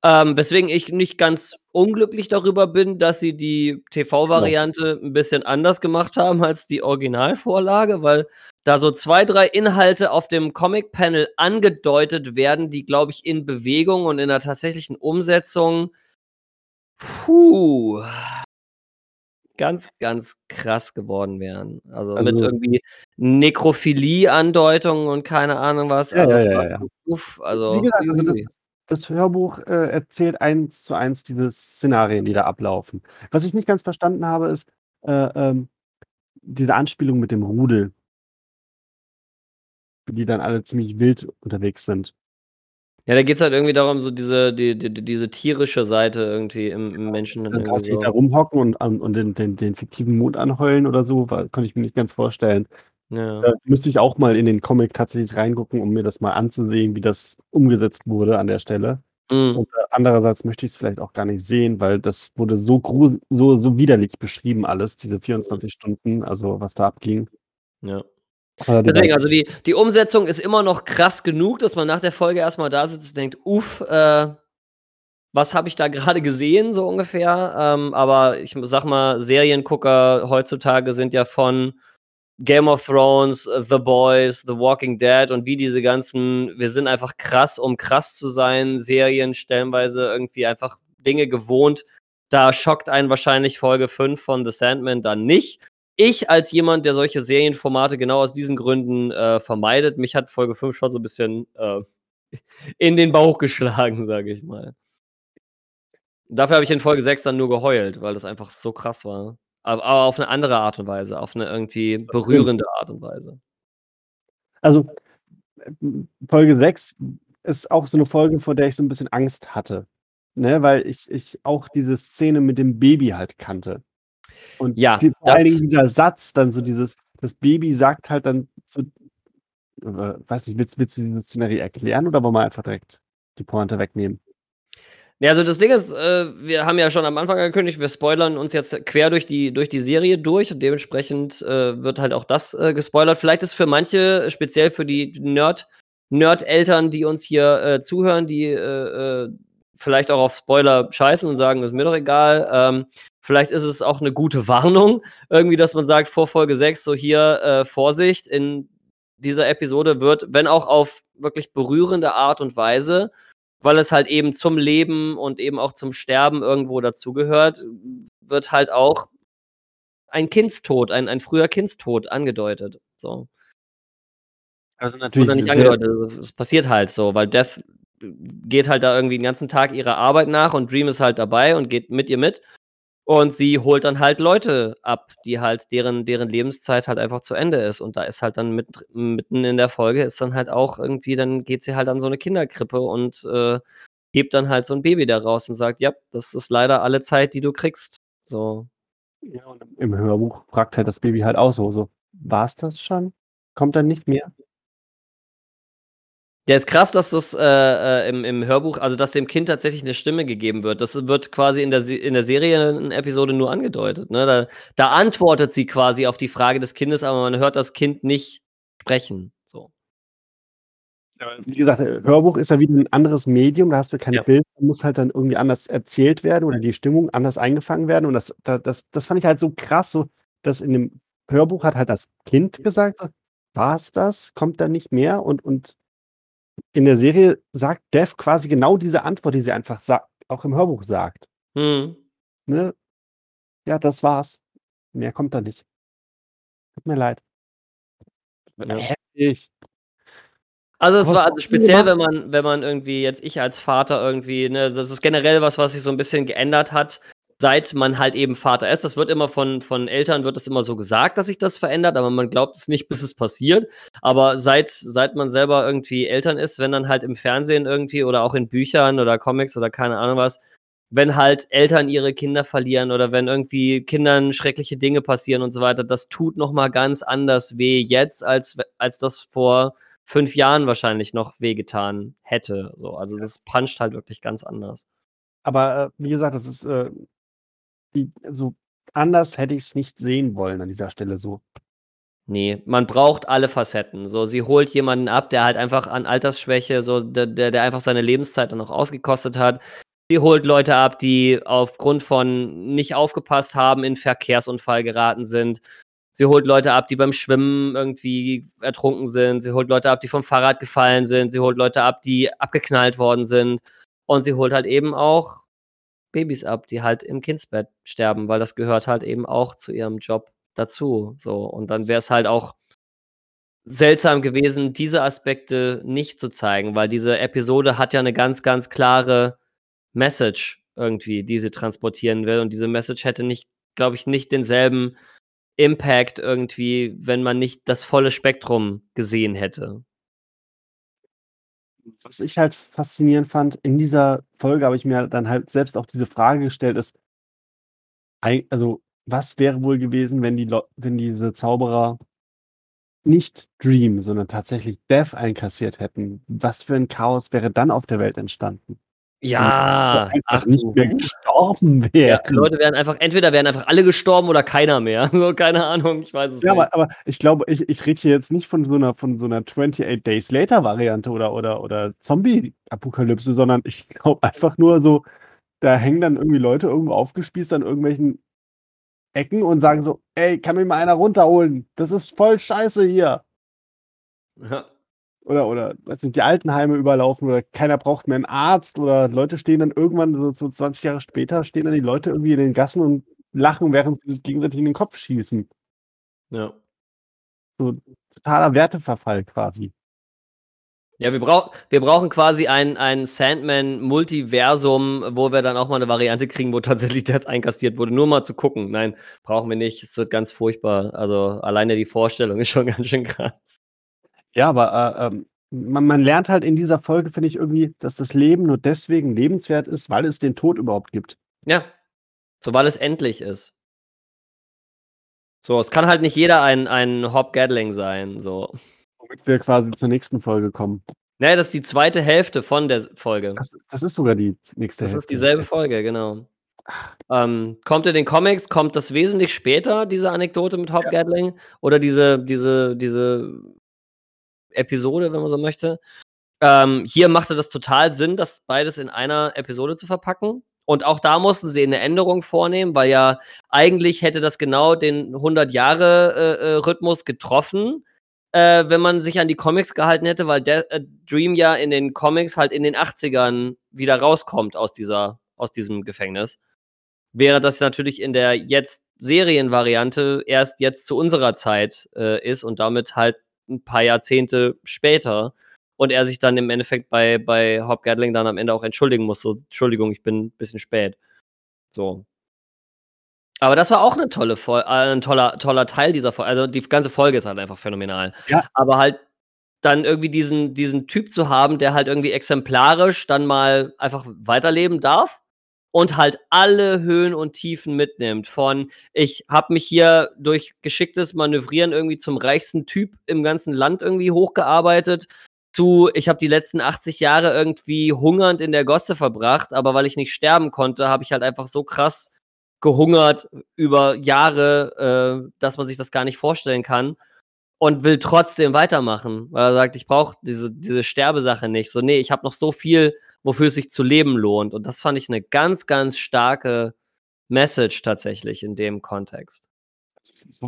[SPEAKER 1] Ähm, weswegen ich nicht ganz unglücklich darüber bin, dass sie die. TV-Variante 'n bisschen anders gemacht haben als die Originalvorlage, weil da so 2, 3 Inhalte auf dem Comic-Panel angedeutet werden, die, glaube ich, in Bewegung und in der tatsächlichen Umsetzung puh, ganz, ganz krass geworden wären. Also, mit
[SPEAKER 3] Also
[SPEAKER 1] irgendwie Nekrophilie-Andeutungen und keine Ahnung was.
[SPEAKER 3] Ja,
[SPEAKER 1] Also,
[SPEAKER 3] ja,
[SPEAKER 1] es
[SPEAKER 3] ja,
[SPEAKER 1] war uff,
[SPEAKER 3] Wie
[SPEAKER 1] also,
[SPEAKER 3] gesagt,
[SPEAKER 1] ui,
[SPEAKER 3] also, das. Das Hörbuch, äh, erzählt 1 zu 1 diese Szenarien, die da ablaufen. Was ich nicht ganz verstanden habe, ist, äh, ähm, diese Anspielung mit dem Rudel. Die dann alle ziemlich wild unterwegs sind.
[SPEAKER 1] Ja, da geht's halt irgendwie darum, so diese die die diese tierische Seite irgendwie im im
[SPEAKER 3] Genau,
[SPEAKER 1] Menschen dann irgendwie
[SPEAKER 3] tatsächlich da
[SPEAKER 1] so
[SPEAKER 3] rumhocken und und den den den fiktiven Mond anheulen oder so, weil konnte ich mir nicht ganz vorstellen.
[SPEAKER 1] Ja.
[SPEAKER 3] Äh, müsste ich auch mal in den Comic tatsächlich reingucken, um mir das mal anzusehen, wie das umgesetzt wurde an der Stelle.
[SPEAKER 1] Mhm.
[SPEAKER 3] Und, äh, andererseits möchte ich's vielleicht auch gar nicht sehen, weil das wurde so so so widerlich beschrieben alles, diese
[SPEAKER 1] Mhm.
[SPEAKER 3] 24 Stunden, also, was da abging.
[SPEAKER 1] Ja.
[SPEAKER 3] Die
[SPEAKER 1] Deswegen, also, die die Umsetzung ist immer noch krass genug, dass man nach der Folge erst mal da sitzt und denkt: „Uff, äh, was habe ich da grade gesehen“, so ungefähr. Ähm, aber ich m sage mal, Seriengucker heutzutage sind ja von Game of Thrones, The Boys, The Walking Dead und wie diese ganzen wir sind einfach krass, um krass zu sein, Serien stellenweise irgendwie einfach Dinge gewohnt. Da schockt einen wahrscheinlich Folge 5 von The Sandman dann nicht. Ich als jemand, der solche Serienformate genau aus diesen Gründen, äh, vermeidet mich hat Folge 5 schon so 'n bisschen, äh in den Bauch geschlagen, <laughs> sage ich mal. Dafür habe ich in Folge 6 dann nur geheult, weil das einfach so krass war. Aber aber auf 'ne andere Art und Weise, auf 'ne irgendwie berührende Art und Weise.
[SPEAKER 3] Also, ähm, Folge 6 ist auch so 'ne Folge, vor der ich so 'n bisschen Angst hatte, ne, weil ich ich auch diese Szene mit dem Baby halt kannte. Und
[SPEAKER 1] Ja,
[SPEAKER 3] die vor allen Dingen dieser Satz dann so dieses das Baby sagt halt dann zu äh, weiß nicht, willst willst du diese Szenerie erklären oder wollen wir einfach direkt die Pointe wegnehmen?
[SPEAKER 1] Ja, also das Ding ist, äh, wir haben ja schon am Anfang angekündigt, wir spoilern uns jetzt quer durch die durch die Serie durch und dementsprechend, äh, wird halt auch das, äh, gespoilert. Vielleicht ist für manche, speziell für die Nerd Nerd-Eltern, die uns hier, äh, zuhören, die, äh, äh, vielleicht auch auf Spoiler scheißen und sagen: „Ist mir doch egal“, ähm, vielleicht ist es auch 'ne gute Warnung irgendwie, dass man sagt vor Folge 6 so: „Hier, Vorsicht, in dieser Episode wird, wenn auch auf wirklich berührende Art und Weise, weil es halt eben zum Leben und eben auch zum Sterben irgendwo dazugehört, wird halt auch ein Kindstod, ein ein früher Kindstod angedeutet“, so.
[SPEAKER 3] Also, natürlich
[SPEAKER 1] Oder nicht angedeutet, es passiert halt so, weil Death geht halt da irgendwie 'n ganzen Tag ihrer Arbeit nach und Dream ist halt dabei und geht mit ihr mit. Und sie holt dann halt Leute ab, die halt deren deren Lebenszeit halt einfach zu Ende ist. Und da ist halt dann mittendr mitten in der Folge ist dann halt auch irgendwie dann geht sie halt an so 'ne Kinderkrippe und, äh, hebt dann halt so 'n Baby da raus und sagt: „Ja, das ist leider alle Zeit, die du kriegst“, so.
[SPEAKER 3] Ja, und im im Hörbuch fragt halt das Baby halt auch so so: „War's das schon? Kommt dann nicht mehr?“
[SPEAKER 1] Ja, ist krass, dass das, äh, äh, im im Hörbuch also, dass dem Kind tatsächlich 'ne Stimme gegeben wird. Das wird quasi in der in der Serienepisode nur angedeutet, ne? Da da antwortet sie quasi auf die Frage des Kindes, aber man hört das Kind nicht sprechen, so.
[SPEAKER 3] Ja, wie gesagt, Hörbuch ist ja wieder 'n anderes Medium, da hast du kein
[SPEAKER 1] Ja.
[SPEAKER 3] Bild, muss halt dann irgendwie anders erzählt werden oder die Stimmung anders eingefangen werden. Und das da das das fand ich halt so krass, so, dass in dem Hörbuch hat halt das Kind gesagt so: „War's das? Kommt dann nicht mehr?“ Und und in der Serie sagt Dev quasi genau diese Antwort, die sie einfach auch im Hörbuch sagt.
[SPEAKER 1] Mhm.
[SPEAKER 3] Ne? „Ja, das war's. Mehr kommt da nicht.“ „Tut mir leid.“
[SPEAKER 1] Ja.
[SPEAKER 3] Heftig.
[SPEAKER 1] Also, es war also speziell, wenn man wenn man irgendwie jetzt ich als Vater irgendwie, ne das ist generell was, was sich so 'n bisschen geändert hat, seit man halt eben Vater ist. Das wird immer von von Eltern wird das immer so gesagt, dass sich das verändert, aber man glaubt es nicht, bis es passiert. Aber seit seit man selber irgendwie Eltern ist, wenn dann halt im Fernsehen irgendwie oder auch in Büchern oder Comics oder keine Ahnung was wenn halt Eltern ihre Kinder verlieren oder wenn irgendwie Kindern schreckliche Dinge passieren und so weiter, das tut noch mal ganz anders weh jetzt, als als das vor 5 Jahren wahrscheinlich noch wehgetan hätte, so. Also, das puncht halt wirklich ganz anders.
[SPEAKER 3] Aber, äh, wie gesagt, das ist, äh also, anders hätte ich's nicht sehen wollen an dieser Stelle so.
[SPEAKER 1] Ne, man braucht alle Facetten. So, sie holt jemanden ab, der halt einfach an Altersschwäche so der der einfach seine Lebenszeit dann auch ausgekostet hat. Sie holt Leute ab, die aufgrund von nicht aufgepasst haben, in Verkehrsunfall geraten sind. Sie holt Leute ab, die beim Schwimmen irgendwie ertrunken sind. Sie holt Leute ab, die vom Fahrrad gefallen sind. Sie holt Leute ab, die abgeknallt worden sind. Und sie holt halt eben auch Babys ab, die halt im Kindsbett sterben, weil das gehört halt eben auch zu ihrem Job dazu, so. Und dann wär's halt auch seltsam gewesen, diese Aspekte nicht zu zeigen, weil diese Episode hat ja 'ne ganz, ganz klare Message irgendwie, die sie transportieren will. Und diese Message hätte nicht glaube ich, nicht denselben Impact irgendwie, wenn man nicht das volle Spektrum gesehen hätte.
[SPEAKER 3] Was ich halt faszinierend fand, in dieser Folge habe ich mir dann halt selbst auch diese Frage gestellt, ist also, was wäre wohl gewesen, wenn die wenn diese Zauberer nicht Dream, sondern tatsächlich Death einkassiert hätten? Was für 'n Chaos wäre dann auf der Welt entstanden?
[SPEAKER 1] Ja,
[SPEAKER 3] einfach
[SPEAKER 1] ach
[SPEAKER 3] nicht mehr gestorben <laughs>
[SPEAKER 1] Ja,
[SPEAKER 3] wären.
[SPEAKER 1] Leute wären einfach entweder wären einfach alle gestorben oder keiner mehr. <laughs> So, keine Ahnung, ich weiß es
[SPEAKER 3] Ja,
[SPEAKER 1] nicht.
[SPEAKER 3] aber aber ich glaube, ich ich rede hier jetzt nicht von so 'ner von so 'ner 28 Days Later Variante oder oder oder Zombie-Apokalypse, sondern ich glaube einfach nur so, da hängen dann irgendwie Leute irgendwo aufgespießt an irgendwelchen Ecken und sagen so: „Ey, kann mich mal einer runterholen? Das ist voll scheiße hier.“
[SPEAKER 1] Ja.
[SPEAKER 3] Oder oder, weiß nicht, die Altenheime überlaufen oder keiner braucht mehr 'n Arzt oder Leute stehen dann irgendwann so so 20 Jahre später stehen dann die Leute irgendwie in den Gassen und lachen, während sie sich gegenseitig in den Kopf schießen.
[SPEAKER 1] Ja.
[SPEAKER 3] So totaler Werteverfall quasi.
[SPEAKER 1] Ja, wir, brauch, wir brauchen quasi ein, ein Sandman-Multiversum, wo wir dann auch mal eine Variante kriegen, wo tatsächlich Death einkastiert wurde. Nur mal zu gucken. Nein, brauchen wir nicht. Es wird ganz furchtbar. Also alleine die Vorstellung ist schon ganz schön krass.
[SPEAKER 3] Ja, aber äh, ähm, man, man lernt halt in dieser Folge, finde ich, irgendwie, dass das Leben nur deswegen lebenswert ist, weil es den Tod überhaupt gibt.
[SPEAKER 1] Ja. So, weil es endlich ist. So, es kann halt nicht jeder ein, ein Hop Gatling sein. So.
[SPEAKER 3] Womit wir quasi zur nächsten Folge kommen.
[SPEAKER 1] Naja, das ist die zweite Hälfte von der Folge.
[SPEAKER 3] Das, das ist sogar die nächste
[SPEAKER 1] Das
[SPEAKER 3] Hälfte.
[SPEAKER 1] ist dieselbe Folge, genau. Ähm, kommt in den Comics, kommt das wesentlich später, diese Anekdote mit Hop
[SPEAKER 3] Ja.
[SPEAKER 1] Gatling? Oder diese, diese, diese Episode, wenn man so möchte? Ähm, hier machte das total Sinn, das beides in einer Episode zu verpacken. Und auch da mussten sie eine Änderung vornehmen, weil ja eigentlich hätte das genau den 100-Jahre-Rhythmus getroffen, äh, wenn man sich an die Comics gehalten hätte, weil der, äh, Dream ja in den Comics halt in den 80ern wieder rauskommt aus, dieser, aus diesem Gefängnis. Wäre das natürlich in der jetzt Serienvariante erst jetzt zu unserer Zeit äh, ist und damit halt ein paar Jahrzehnte später und er sich dann im Endeffekt bei, bei Hop Gatling dann am Ende auch entschuldigen muss. So, Entschuldigung, ich bin ein bisschen spät. So. Aber das war auch eine tolle Fol äh, ein toller, toller Teil dieser Folge. Also die ganze Folge ist halt einfach phänomenal.
[SPEAKER 3] Ja.
[SPEAKER 1] Aber halt dann irgendwie diesen, diesen Typ zu haben, der halt irgendwie exemplarisch dann mal einfach weiterleben darf und halt alle Höhen und Tiefen mitnimmt. Von ich habe mich hier durch geschicktes Manövrieren irgendwie zum reichsten Typ im ganzen Land irgendwie hochgearbeitet, zu ich habe die letzten 80 Jahre irgendwie hungernd in der Gosse verbracht, aber weil ich nicht sterben konnte, habe ich halt einfach so krass gehungert über Jahre, äh, dass man sich das gar nicht vorstellen kann und will trotzdem weitermachen, weil er sagt, ich brauche diese, diese Sterbesache nicht. So, nee, ich habe noch so viel, wofür es sich zu leben lohnt. Und das fand ich eine ganz, ganz starke Message tatsächlich in dem Kontext.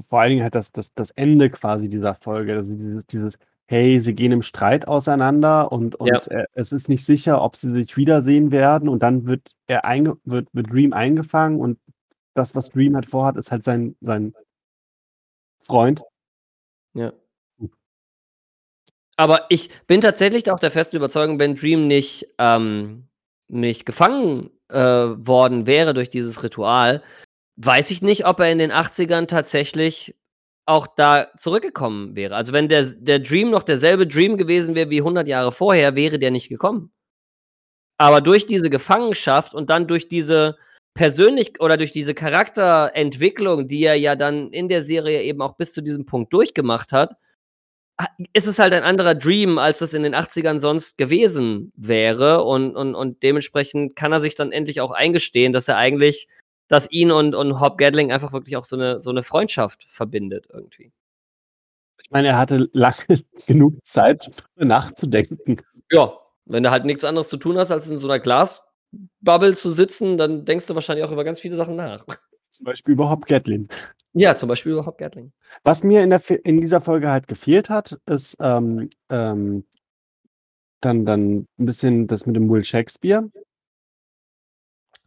[SPEAKER 3] Vor allen Dingen halt das, das, das Ende quasi dieser Folge. Also dieses, dieses, hey, sie gehen im Streit auseinander und, und
[SPEAKER 1] Ja.
[SPEAKER 3] äh, es ist nicht sicher, ob sie sich wiedersehen werden und dann wird er einge wird, wird Dream eingefangen und das, was Dream halt vorhat, ist halt sein, sein Freund.
[SPEAKER 1] Ja. Aber ich bin tatsächlich auch der festen Überzeugung, wenn Dream nicht, ähm, nicht gefangen äh, worden wäre durch dieses Ritual, weiß ich nicht, ob er in den 80ern tatsächlich auch da zurückgekommen wäre. Also wenn der, der Dream noch derselbe Dream gewesen wäre wie 100 Jahre vorher, wäre der nicht gekommen. Aber durch diese Gefangenschaft und dann durch diese persönlich oder durch diese Charakterentwicklung, die er ja dann in der Serie eben auch bis zu diesem Punkt durchgemacht hat, ha- ist es halt ein anderer Dream, als das in den 80ern sonst gewesen wäre. Und, und, und dementsprechend kann er sich dann endlich auch eingestehen, dass er eigentlich, dass ihn und, und Hop Gatling einfach wirklich auch so eine, so eine Freundschaft verbindet irgendwie.
[SPEAKER 3] Ich meine, er hatte lange <laughs> genug Zeit, nachzudenken.
[SPEAKER 1] Ja, wenn du halt nichts anderes zu tun hast, als in so einer Glasbubble zu sitzen, dann denkst du wahrscheinlich auch über ganz viele Sachen nach.
[SPEAKER 3] Zum Beispiel überhaupt Gatlin.
[SPEAKER 1] Ja, zum Beispiel über Hop Gatling.
[SPEAKER 3] Was mir in, der, in dieser Folge halt gefehlt hat, ist ähm, ähm, dann, dann ein bisschen das mit dem Will Shakespeare.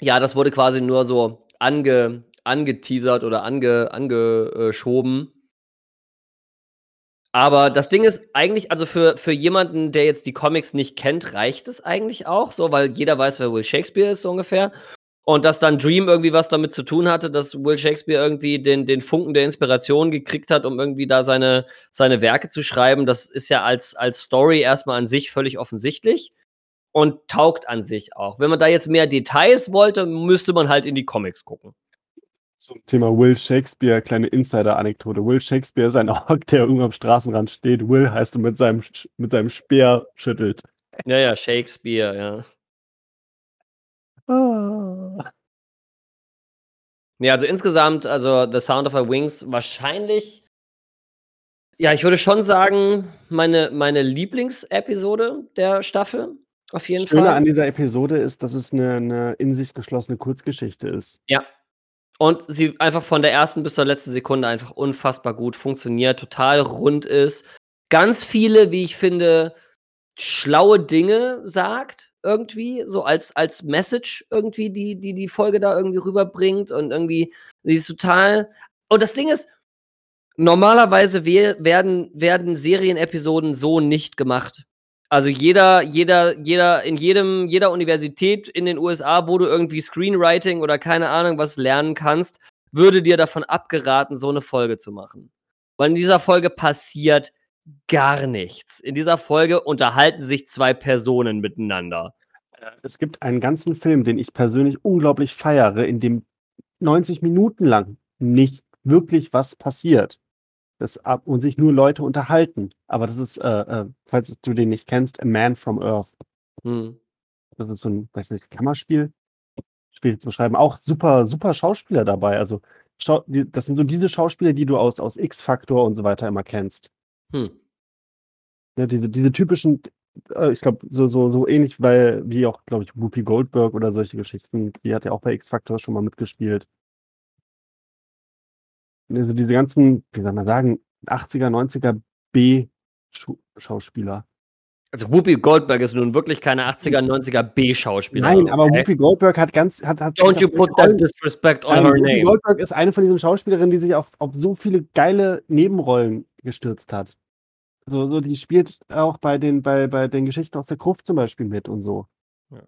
[SPEAKER 1] Ja, das wurde quasi nur so ange, angeteasert oder ange, angeschoben. Aber das Ding ist eigentlich, also für, für jemanden, der jetzt die Comics nicht kennt, reicht es eigentlich auch so, weil jeder weiß, wer Will Shakespeare ist, so ungefähr. Und dass dann Dream irgendwie was damit zu tun hatte, dass Will Shakespeare irgendwie den, den Funken der Inspiration gekriegt hat, um irgendwie da seine, seine Werke zu schreiben, das ist ja als, als Story erstmal an sich völlig offensichtlich und taugt an sich auch. Wenn man da jetzt mehr Details wollte, müsste man halt in die Comics gucken.
[SPEAKER 3] Zum Thema Will Shakespeare, kleine Insider-Anekdote. Will Shakespeare ist ein <laughs> Ork, der irgendwo am Straßenrand steht. Will heißt und mit seinem, mit seinem Speer schüttelt.
[SPEAKER 1] Ja, ja, Shakespeare, ja.
[SPEAKER 3] Ah.
[SPEAKER 1] Nee, also insgesamt, also The Sound of Her Wings, wahrscheinlich, ja, ich würde schon sagen, meine, meine Lieblingsepisode der Staffel. Auf jeden
[SPEAKER 3] Das Schöne
[SPEAKER 1] Fall.
[SPEAKER 3] an dieser Episode ist, dass es eine, eine in sich geschlossene Kurzgeschichte ist.
[SPEAKER 1] Ja. Und sie einfach von der ersten bis zur letzten Sekunde einfach unfassbar gut funktioniert, total rund ist. Ganz viele, wie ich finde, schlaue Dinge sagt, irgendwie, so als, als Message irgendwie, die, die die Folge da irgendwie rüberbringt und irgendwie, sie ist total. Und das Ding ist, normalerweise we werden, werden Serienepisoden so nicht gemacht. Also jeder, jeder, jeder, in jedem, jeder Universität in den USA, wo du irgendwie Screenwriting oder keine Ahnung was lernen kannst, würde dir davon abgeraten, so eine Folge zu machen. Weil in dieser Folge passiert gar nichts. In dieser Folge unterhalten sich zwei Personen miteinander.
[SPEAKER 3] Es gibt einen ganzen Film, den ich persönlich unglaublich feiere, in dem 90 Minuten lang nicht wirklich was passiert. Das und sich nur Leute unterhalten. Aber das ist, äh, äh, falls du den nicht kennst, A Man from Earth.
[SPEAKER 1] Hm.
[SPEAKER 3] Das ist so ein, weiß nicht, Kammerspiel. Schwierig zu beschreiben. Auch super, super Schauspieler dabei. Also, das sind so diese Schauspieler, die du aus, aus X-Factor und so weiter immer kennst.
[SPEAKER 1] Hm.
[SPEAKER 3] Ja, diese, diese typischen, äh, ich glaube, so, so, so ähnlich weil, wie auch, glaube ich, Whoopi Goldberg oder solche Geschichten. Die hat ja auch bei X-Factor schon mal mitgespielt. Also diese ganzen, wie soll man sagen, 80er, 90er B-Schauspieler.
[SPEAKER 1] Also Whoopi Goldberg ist nun wirklich keine 80er, 90er B-Schauspieler.
[SPEAKER 3] Nein, aber okay? Whoopi Goldberg hat ganz, hat, hat
[SPEAKER 1] Don't you put that disrespect on her
[SPEAKER 3] Whoopi
[SPEAKER 1] name.
[SPEAKER 3] Goldberg ist eine von diesen Schauspielerinnen, die sich auf, auf so viele geile Nebenrollen gestürzt hat. So, so, die spielt auch bei den, bei, bei den Geschichten aus der Gruft zum Beispiel mit und so.
[SPEAKER 1] Ja.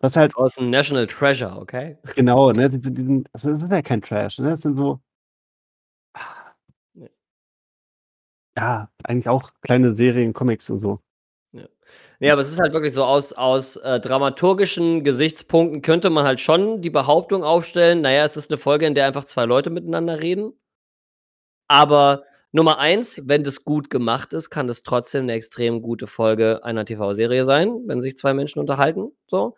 [SPEAKER 3] Das halt.
[SPEAKER 1] Aus einem National Treasure, okay?
[SPEAKER 3] Genau, ne? Diese, diesen, das ist ja kein Trash, ne? Das sind so. Ja, eigentlich auch kleine Serien, Comics und so.
[SPEAKER 1] Ja. Nee, aber es ist halt wirklich so, aus, aus äh, dramaturgischen Gesichtspunkten könnte man halt schon die Behauptung aufstellen, naja, es ist eine Folge, in der einfach zwei Leute miteinander reden. Aber Nummer eins, wenn das gut gemacht ist, kann das trotzdem eine extrem gute Folge einer TV-Serie sein, wenn sich zwei Menschen unterhalten. So.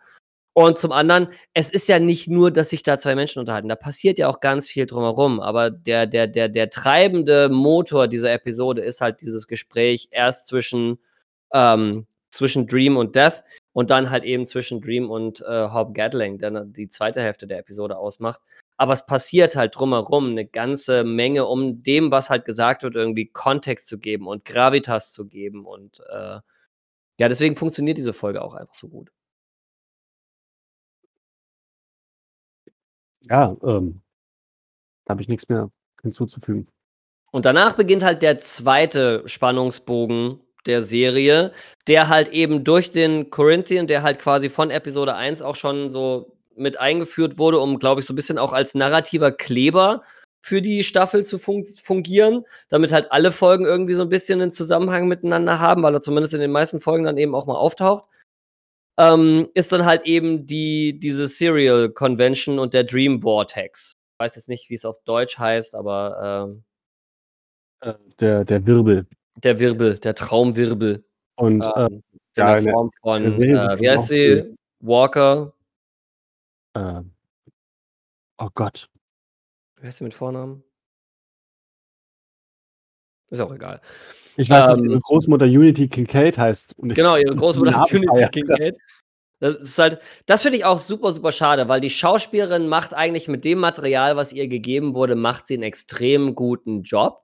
[SPEAKER 1] Und zum anderen, es ist ja nicht nur, dass sich da zwei Menschen unterhalten, da passiert ja auch ganz viel drumherum. Aber der, der, der, der treibende Motor dieser Episode ist halt dieses Gespräch erst zwischen, ähm, zwischen Dream und Death und dann halt eben zwischen Dream und äh, Hob Gatling, der die zweite Hälfte der Episode ausmacht. Aber es passiert halt drumherum eine ganze Menge, um dem, was halt gesagt wird, irgendwie Kontext zu geben und Gravitas zu geben. Und äh, ja, deswegen funktioniert diese Folge auch einfach so gut.
[SPEAKER 3] Ja, ähm, da habe ich nichts mehr hinzuzufügen.
[SPEAKER 1] Und danach beginnt halt der zweite Spannungsbogen der Serie, der halt eben durch den Corinthian, der halt quasi von Episode 1 auch schon so mit eingeführt wurde, um, glaube ich, so ein bisschen auch als narrativer Kleber für die Staffel zu fun fungieren, damit halt alle Folgen irgendwie so ein bisschen einen Zusammenhang miteinander haben, weil er zumindest in den meisten Folgen dann eben auch mal auftaucht ähm, ist dann halt eben die, diese Serial Convention und der Dream Vortex. Ich weiß jetzt nicht, wie es auf Deutsch heißt, aber ähm,
[SPEAKER 3] äh, der, der Wirbel.
[SPEAKER 1] Der Wirbel, der Traumwirbel.
[SPEAKER 3] Und
[SPEAKER 1] ähm,
[SPEAKER 3] äh,
[SPEAKER 1] in ja, der Form von, äh, wie heißt sie? Walker.
[SPEAKER 3] Äh, oh Gott.
[SPEAKER 1] Wie heißt sie mit Vornamen? Ist auch egal.
[SPEAKER 3] Ich weiß, dass ihre Großmutter Unity Kincaid heißt.
[SPEAKER 1] genau, ihre <laughs> Großmutter heißt Unity Kincaid. Das ist halt, das finde ich auch super, super schade, weil die Schauspielerin macht eigentlich mit dem Material, was ihr gegeben wurde, macht sie einen extrem guten Job.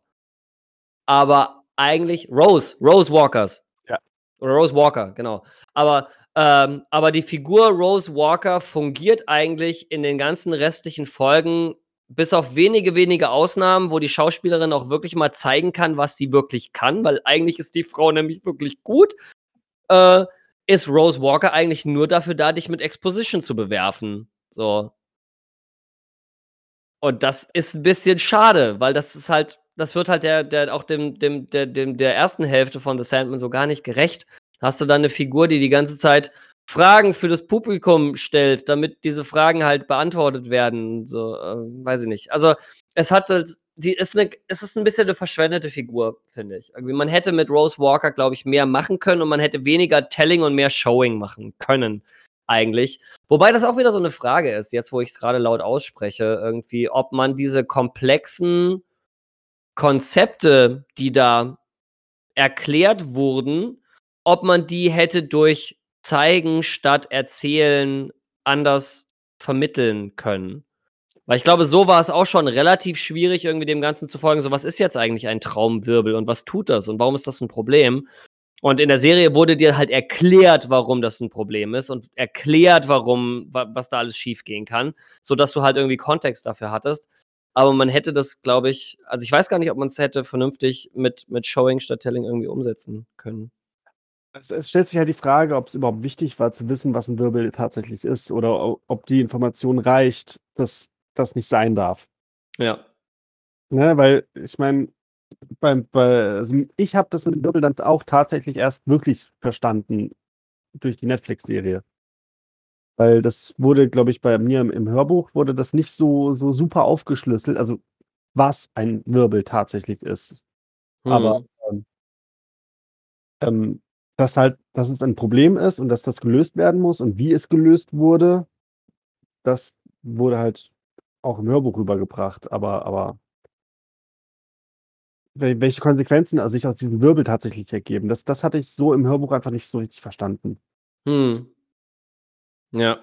[SPEAKER 1] Aber eigentlich Rose, Rose Walkers.
[SPEAKER 3] Ja.
[SPEAKER 1] Oder Rose Walker, genau. Aber, ähm, aber die Figur Rose Walker fungiert eigentlich in den ganzen restlichen Folgen bis auf wenige, wenige Ausnahmen, wo die Schauspielerin auch wirklich mal zeigen kann, was sie wirklich kann, weil eigentlich ist die Frau nämlich wirklich gut, äh, ist Rose Walker eigentlich nur dafür da, dich mit Exposition zu bewerfen. So. Und das ist ein bisschen schade, weil das ist halt, das wird halt der, der auch dem, dem, der, dem, der ersten Hälfte von The Sandman so gar nicht gerecht. Hast du dann eine Figur, die die ganze Zeit Fragen für das Publikum stellt, damit diese Fragen halt beantwortet werden. So, äh, weiß ich nicht. Also, es hat halt, die ist eine, es ist ein bisschen eine verschwendete Figur, finde ich. Irgendwie, man hätte mit Rose Walker, glaube ich, mehr machen können und man hätte weniger Telling und mehr Showing machen können, eigentlich. Wobei das auch wieder so eine Frage ist, jetzt wo ich es gerade laut ausspreche, irgendwie, ob man diese komplexen Konzepte, die da erklärt wurden, ob man die hätte durch zeigen statt erzählen anders vermitteln können. Weil ich glaube, so war es auch schon relativ schwierig, irgendwie dem Ganzen zu folgen. So, was ist jetzt eigentlich ein Traumwirbel und was tut das und warum ist das ein Problem? Und in der Serie wurde dir halt erklärt, warum das ein Problem ist und erklärt, warum, was da alles schiefgehen kann, sodass du halt irgendwie Kontext dafür hattest. Aber man hätte das, glaube ich, also ich weiß gar nicht, ob man es hätte vernünftig mit, mit Showing statt Telling irgendwie umsetzen können
[SPEAKER 3] Es, es stellt sich halt die Frage, ob es überhaupt wichtig war, zu wissen, was ein Wirbel tatsächlich ist oder ob die Information reicht, dass das nicht sein darf.
[SPEAKER 1] Ja.
[SPEAKER 3] Ne, weil ich meine, beim, bei, also ich habe das mit dem Wirbel dann auch tatsächlich erst wirklich verstanden durch die Netflix-Serie. Weil das wurde, glaube ich, bei mir im, im Hörbuch wurde das nicht so, so super aufgeschlüsselt, also was ein Wirbel tatsächlich ist. Aber
[SPEAKER 1] Mhm.
[SPEAKER 3] ähm, ähm, dass halt, dass es ein Problem ist und dass das gelöst werden muss und wie es gelöst wurde, das wurde halt auch im Hörbuch rübergebracht. Aber, aber wel- welche Konsequenzen sich aus diesem Wirbel tatsächlich ergeben, das, das hatte ich so im Hörbuch einfach nicht so richtig verstanden.
[SPEAKER 1] Hm. Ja.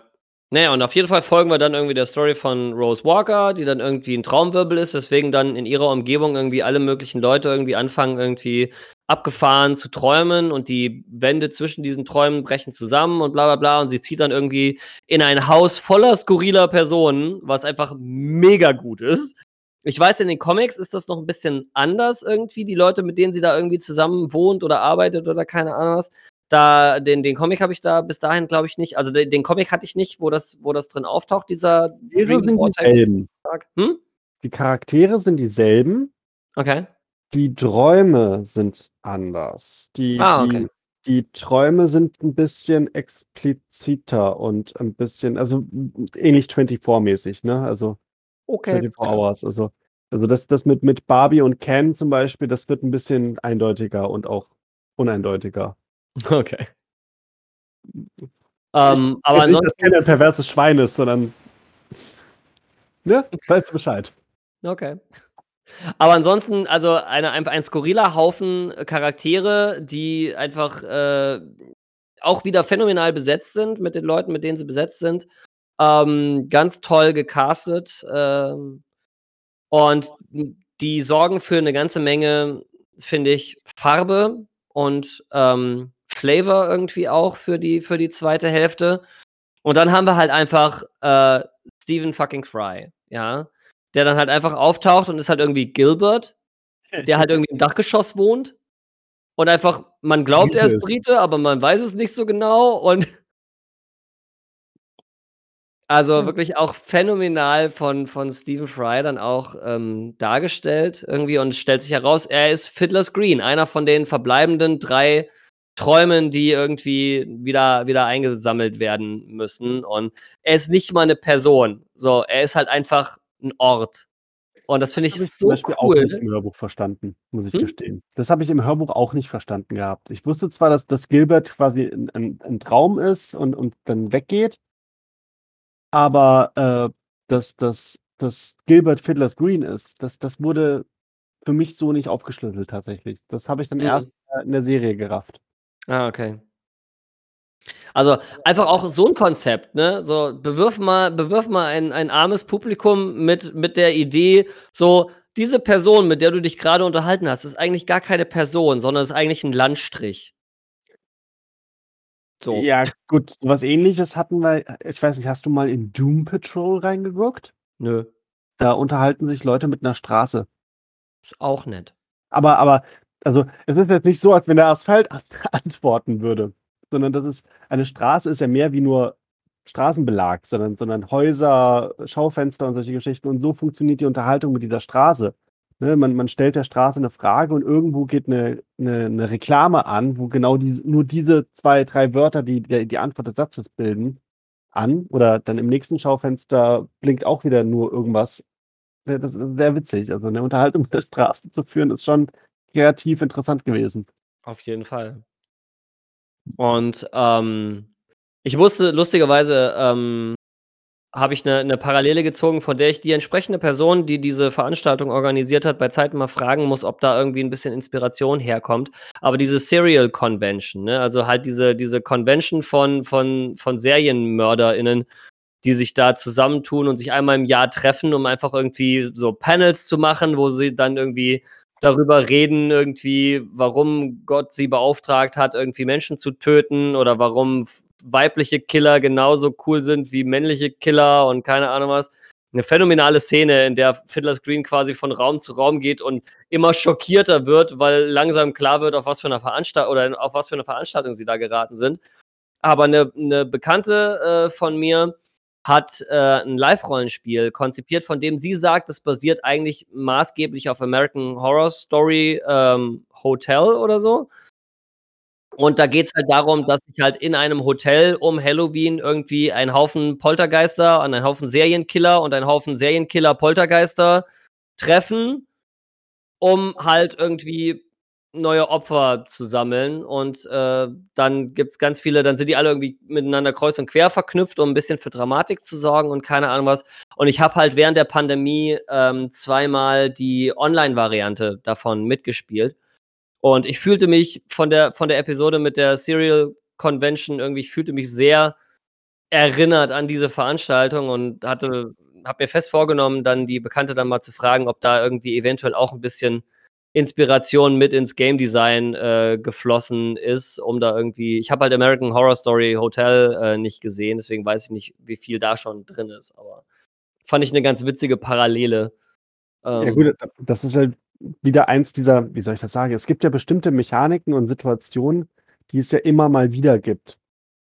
[SPEAKER 1] Naja, und auf jeden Fall folgen wir dann irgendwie der Story von Rose Walker, die dann irgendwie ein Traumwirbel ist, weswegen dann in ihrer Umgebung irgendwie alle möglichen Leute irgendwie anfangen, irgendwie abgefahren zu träumen und die Wände zwischen diesen Träumen brechen zusammen und bla bla bla. Und sie zieht dann irgendwie in ein Haus voller skurriler Personen, was einfach mega gut ist. Ich weiß, in den Comics ist das noch ein bisschen anders irgendwie, die Leute, mit denen sie da irgendwie zusammen wohnt oder arbeitet oder keine Ahnung was. Da, den, den Comic habe ich da bis dahin, glaube ich, nicht. Also den, den Comic hatte ich nicht, wo das, wo das drin auftaucht, dieser
[SPEAKER 3] Die
[SPEAKER 1] Dream
[SPEAKER 3] sind dieselben.
[SPEAKER 1] Hm?
[SPEAKER 3] Die Charaktere sind dieselben,
[SPEAKER 1] Okay.
[SPEAKER 3] die Träume sind anders. Die,
[SPEAKER 1] Ah,
[SPEAKER 3] die,
[SPEAKER 1] okay.
[SPEAKER 3] die Träume sind ein bisschen expliziter und ein bisschen, also ähnlich 24-mäßig, ne? Also
[SPEAKER 1] Okay.
[SPEAKER 3] 24 Hours. Also, also das, das mit, mit Barbie und Ken zum Beispiel, das wird ein bisschen eindeutiger und auch uneindeutiger.
[SPEAKER 1] Okay. Ähm, aber
[SPEAKER 3] also nicht, dass
[SPEAKER 1] ansonsten.
[SPEAKER 3] Ken ein perverses Schwein ist, sondern. Ne? Weißt du Bescheid.
[SPEAKER 1] Okay. Aber ansonsten, also eine, ein, ein skurriler Haufen Charaktere, die einfach äh, auch wieder phänomenal besetzt sind mit den Leuten, mit denen sie besetzt sind. Ähm, ganz toll gecastet. Ähm, und die sorgen für eine ganze Menge, finde ich, Farbe und ähm, Flavor irgendwie auch für die, für die zweite Hälfte. Und dann haben wir halt einfach äh, Stephen fucking Fry, ja, der dann halt einfach auftaucht und ist halt irgendwie Gilbert, der halt irgendwie im Dachgeschoss wohnt. Und einfach, man glaubt, er ist
[SPEAKER 3] Brite
[SPEAKER 1] aber man weiß es nicht so genau. Und <laughs> also
[SPEAKER 3] Ja.
[SPEAKER 1] wirklich auch phänomenal von, von Stephen Fry dann auch ähm, dargestellt irgendwie und stellt sich heraus, er ist Fiddler's Green, einer von den verbleibenden drei Träumen, die irgendwie wieder, wieder eingesammelt werden müssen. Und er ist nicht mal eine Person. So, er ist halt einfach ein Ort. Und das finde ich
[SPEAKER 3] habe ich
[SPEAKER 1] so
[SPEAKER 3] Beispiel
[SPEAKER 1] cool.
[SPEAKER 3] nicht im Hörbuch verstanden, muss ich
[SPEAKER 1] Hm?
[SPEAKER 3] gestehen. Das habe ich im Hörbuch auch nicht verstanden gehabt. Ich wusste zwar, dass, dass Gilbert quasi ein, ein, ein Traum ist und, und dann weggeht, aber äh, dass, dass, dass Gilbert Fiddler's Green ist, das, das wurde für mich so nicht aufgeschlüsselt tatsächlich. Das habe ich dann
[SPEAKER 1] Mhm.
[SPEAKER 3] erst äh, in der Serie gerafft.
[SPEAKER 1] Ah, okay. Also einfach auch so ein Konzept, ne? So, bewirf mal, bewirf mal ein, ein armes Publikum mit, mit der Idee, so, diese Person, mit der du dich gerade unterhalten hast, ist eigentlich gar keine Person, sondern ist eigentlich ein Landstrich. So.
[SPEAKER 3] Ja, gut, was ähnliches hatten wir, ich weiß nicht, hast du mal in Doom Patrol reingeguckt?
[SPEAKER 1] Nö,
[SPEAKER 3] Da unterhalten sich Leute mit einer Straße.
[SPEAKER 1] ist auch nett.
[SPEAKER 3] Aber, aber, also, es ist jetzt nicht so, als wenn der Asphalt an- <laughs> antworten würde, sondern das ist, eine Straße ist ja mehr wie nur Straßenbelag, sondern, sondern Häuser, Schaufenster und solche Geschichten. Und so funktioniert die Unterhaltung mit dieser Straße. Ne, man, man stellt der Straße eine Frage und irgendwo geht eine, eine, eine Reklame an, wo genau diese, nur diese zwei, drei Wörter, die, die die Antwort des Satzes bilden, an. Oder dann im nächsten Schaufenster blinkt auch wieder nur irgendwas. Das ist sehr witzig. Also eine Unterhaltung <laughs> mit der Straße zu führen, ist schon kreativ interessant gewesen.
[SPEAKER 1] Auf jeden Fall. Und ähm, ich wusste, lustigerweise ähm, habe ich eine, eine Parallele gezogen, von der ich die entsprechende Person, die diese Veranstaltung organisiert hat, bei Zeiten mal fragen muss, ob da irgendwie ein bisschen Inspiration herkommt. Aber diese Serial Convention, ne? also halt diese, diese Convention von, von, von SerienmörderInnen, die sich da zusammentun und sich einmal im Jahr treffen, um einfach irgendwie so Panels zu machen, wo sie dann irgendwie darüber reden, irgendwie, warum Gott sie beauftragt hat, irgendwie Menschen zu töten oder warum weibliche Killer genauso cool sind wie männliche Killer und keine Ahnung was. eine phänomenale Szene, in der Fiddler's Green quasi von Raum zu Raum geht und immer schockierter wird, weil langsam klar wird, auf was für eine Veranstaltung oder auf was für eine Veranstaltung sie da geraten sind. Aber eine, eine Bekannte äh, von mir hat äh, ein Live-Rollenspiel konzipiert, von dem sie sagt, es basiert eigentlich maßgeblich auf American Horror Story ähm, Hotel oder so. Und da geht es halt darum, dass sich halt in einem Hotel um Halloween irgendwie ein Haufen Poltergeister und ein Haufen Serienkiller und ein Haufen Serienkiller-Poltergeister treffen, um halt irgendwie neue Opfer zu sammeln. Und äh, dann gibt es ganz viele, dann sind die alle irgendwie miteinander kreuz und quer verknüpft, um ein bisschen für Dramatik zu sorgen und keine Ahnung was. Und ich habe halt während der Pandemie ähm, zweimal die Online-Variante davon mitgespielt. Und ich fühlte mich von der, von der Episode mit der Serial Convention irgendwie, ich fühlte mich sehr erinnert an diese Veranstaltung und hatte, habe mir fest vorgenommen, dann die Bekannte dann mal zu fragen, ob da irgendwie eventuell auch ein bisschen Inspiration mit ins Game Design äh, geflossen ist, um da irgendwie. Ich habe halt American Horror Story Hotel äh, nicht gesehen, deswegen weiß ich nicht, wie viel da schon drin ist. Aber fand ich eine ganz witzige Parallele.
[SPEAKER 3] Ähm, ja gut, das ist halt wieder eins dieser, wie soll ich das sagen? Es gibt ja bestimmte Mechaniken und Situationen, die es ja immer mal wieder gibt.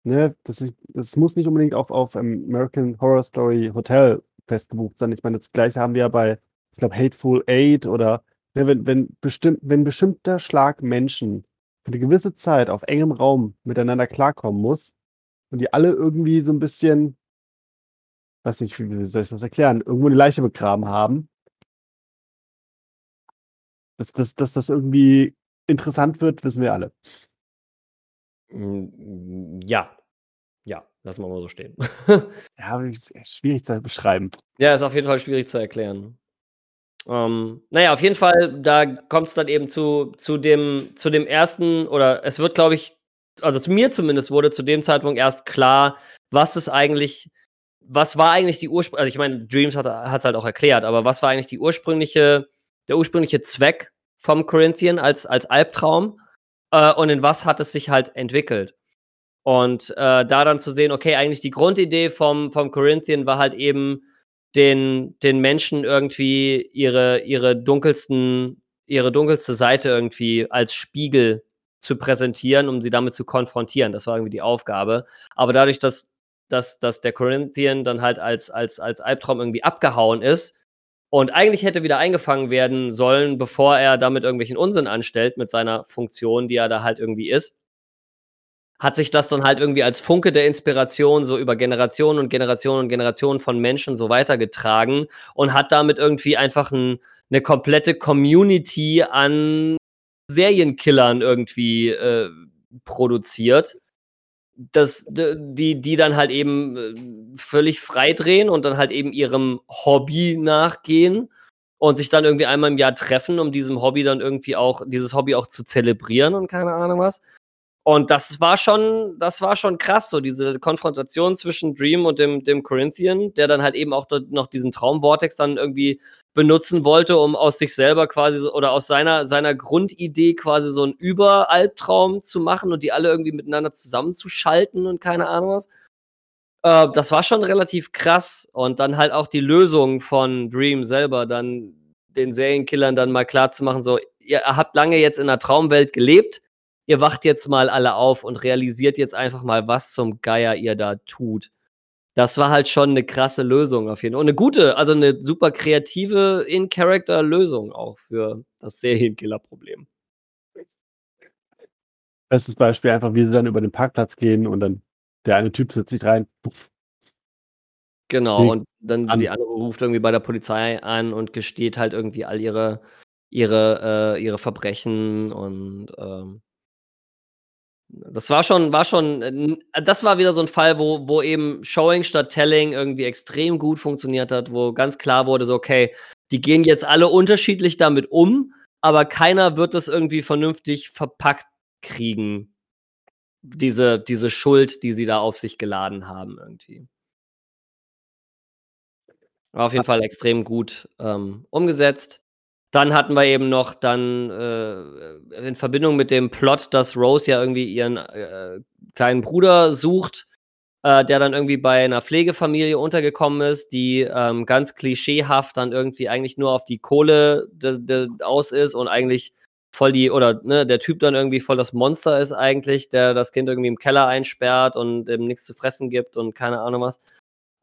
[SPEAKER 3] Ne? Das, ist, das muss nicht unbedingt auf, auf American Horror Story Hotel festgebucht sein. Ich meine, das gleiche haben wir ja bei, ich glaube, Hateful Eight oder ne, wenn, wenn, bestimmt, wenn bestimmter Schlag Menschen für eine gewisse Zeit auf engem Raum miteinander klarkommen muss und die alle irgendwie so ein bisschen, weiß nicht, wie, soll ich das erklären, irgendwo eine Leiche begraben haben, dass, dass, dass das irgendwie interessant wird, wissen wir alle.
[SPEAKER 1] Hm, ja. Ja, lassen wir mal so stehen. <laughs>
[SPEAKER 3] ja, ist schwierig zu beschreiben.
[SPEAKER 1] Ja, ist auf jeden Fall schwierig zu erklären. Ähm, naja, auf jeden Fall, da kommt es dann eben zu, zu, dem, zu dem ersten, oder es wird, glaube ich, also zu mir zumindest wurde zu dem Zeitpunkt erst klar, was ist eigentlich, was war eigentlich die ursprüngliche, also ich meine, Dreams hat es halt auch erklärt, aber was war eigentlich die ursprüngliche der ursprüngliche Zweck vom Corinthian als, als Albtraum äh, und in was hat es sich halt entwickelt. Und äh, da dann zu sehen, okay, eigentlich die Grundidee vom, vom Corinthian war halt eben, den, den Menschen irgendwie ihre, ihre dunkelsten, ihre dunkelste Seite irgendwie als Spiegel zu präsentieren, um sie damit zu konfrontieren. Das war irgendwie die Aufgabe. Aber dadurch, dass, dass, dass der Corinthian dann halt als, als, als Albtraum irgendwie abgehauen ist, und eigentlich hätte wieder eingefangen werden sollen, bevor er damit irgendwelchen Unsinn anstellt mit seiner Funktion, die er da halt irgendwie ist. Hat sich das dann halt irgendwie als Funke der Inspiration so über Generationen und Generationen und Generationen von Menschen so weitergetragen und hat damit irgendwie einfach ein, eine komplette Community an Serienkillern irgendwie äh, produziert das, die, die dann halt eben äh, völlig frei drehen und dann halt eben ihrem Hobby nachgehen und sich dann irgendwie einmal im Jahr treffen, um diesem Hobby dann irgendwie auch, dieses Hobby auch zu zelebrieren und keine Ahnung was. Und das war schon, das war schon krass, so diese Konfrontation zwischen Dream und dem, dem Corinthian, der dann halt eben auch noch diesen Traumvortex dann irgendwie benutzen wollte, um aus sich selber quasi oder aus seiner, seiner Grundidee quasi so einen Überalbtraum zu machen und die alle irgendwie miteinander zusammenzuschalten und keine Ahnung was. Äh, das war schon relativ krass. Und dann halt auch die Lösung von Dream selber, dann den Serienkillern dann mal klar zu machen, so, ihr habt lange jetzt in einer Traumwelt gelebt, ihr wacht jetzt mal alle auf und realisiert jetzt einfach mal, was zum Geier ihr da tut. Das war halt schon eine krasse Lösung auf jeden Fall. Und eine gute, also eine super kreative In-Character-Lösung auch für das Serienkiller-Problem.
[SPEAKER 3] Bestes Beispiel einfach, wie sie dann über den Parkplatz gehen und dann der eine Typ setzt sich rein. Puff.
[SPEAKER 1] Genau, und dann an. die andere ruft irgendwie bei der Polizei an und gesteht halt irgendwie all ihre, ihre, äh, ihre Verbrechen und ähm, das war schon, war schon, äh, das war wieder so ein Fall, wo, wo eben Showing statt Telling irgendwie extrem gut funktioniert hat, wo ganz klar wurde, so, okay, die gehen jetzt alle unterschiedlich damit um, aber keiner wird das irgendwie vernünftig verpackt kriegen. Diese, diese Schuld, die sie da auf sich geladen haben, irgendwie. War auf jeden Fall extrem gut ähm, umgesetzt. Dann hatten wir eben noch dann äh, in Verbindung mit dem Plot, dass Rose ja irgendwie ihren äh, kleinen Bruder sucht, äh, der dann irgendwie bei einer Pflegefamilie untergekommen ist, die ähm, ganz klischeehaft dann irgendwie eigentlich nur auf die Kohle de, de, aus ist und eigentlich voll die, oder ne, der Typ dann irgendwie voll das Monster ist eigentlich, der das Kind irgendwie im Keller einsperrt und ihm nichts zu fressen gibt und keine Ahnung was.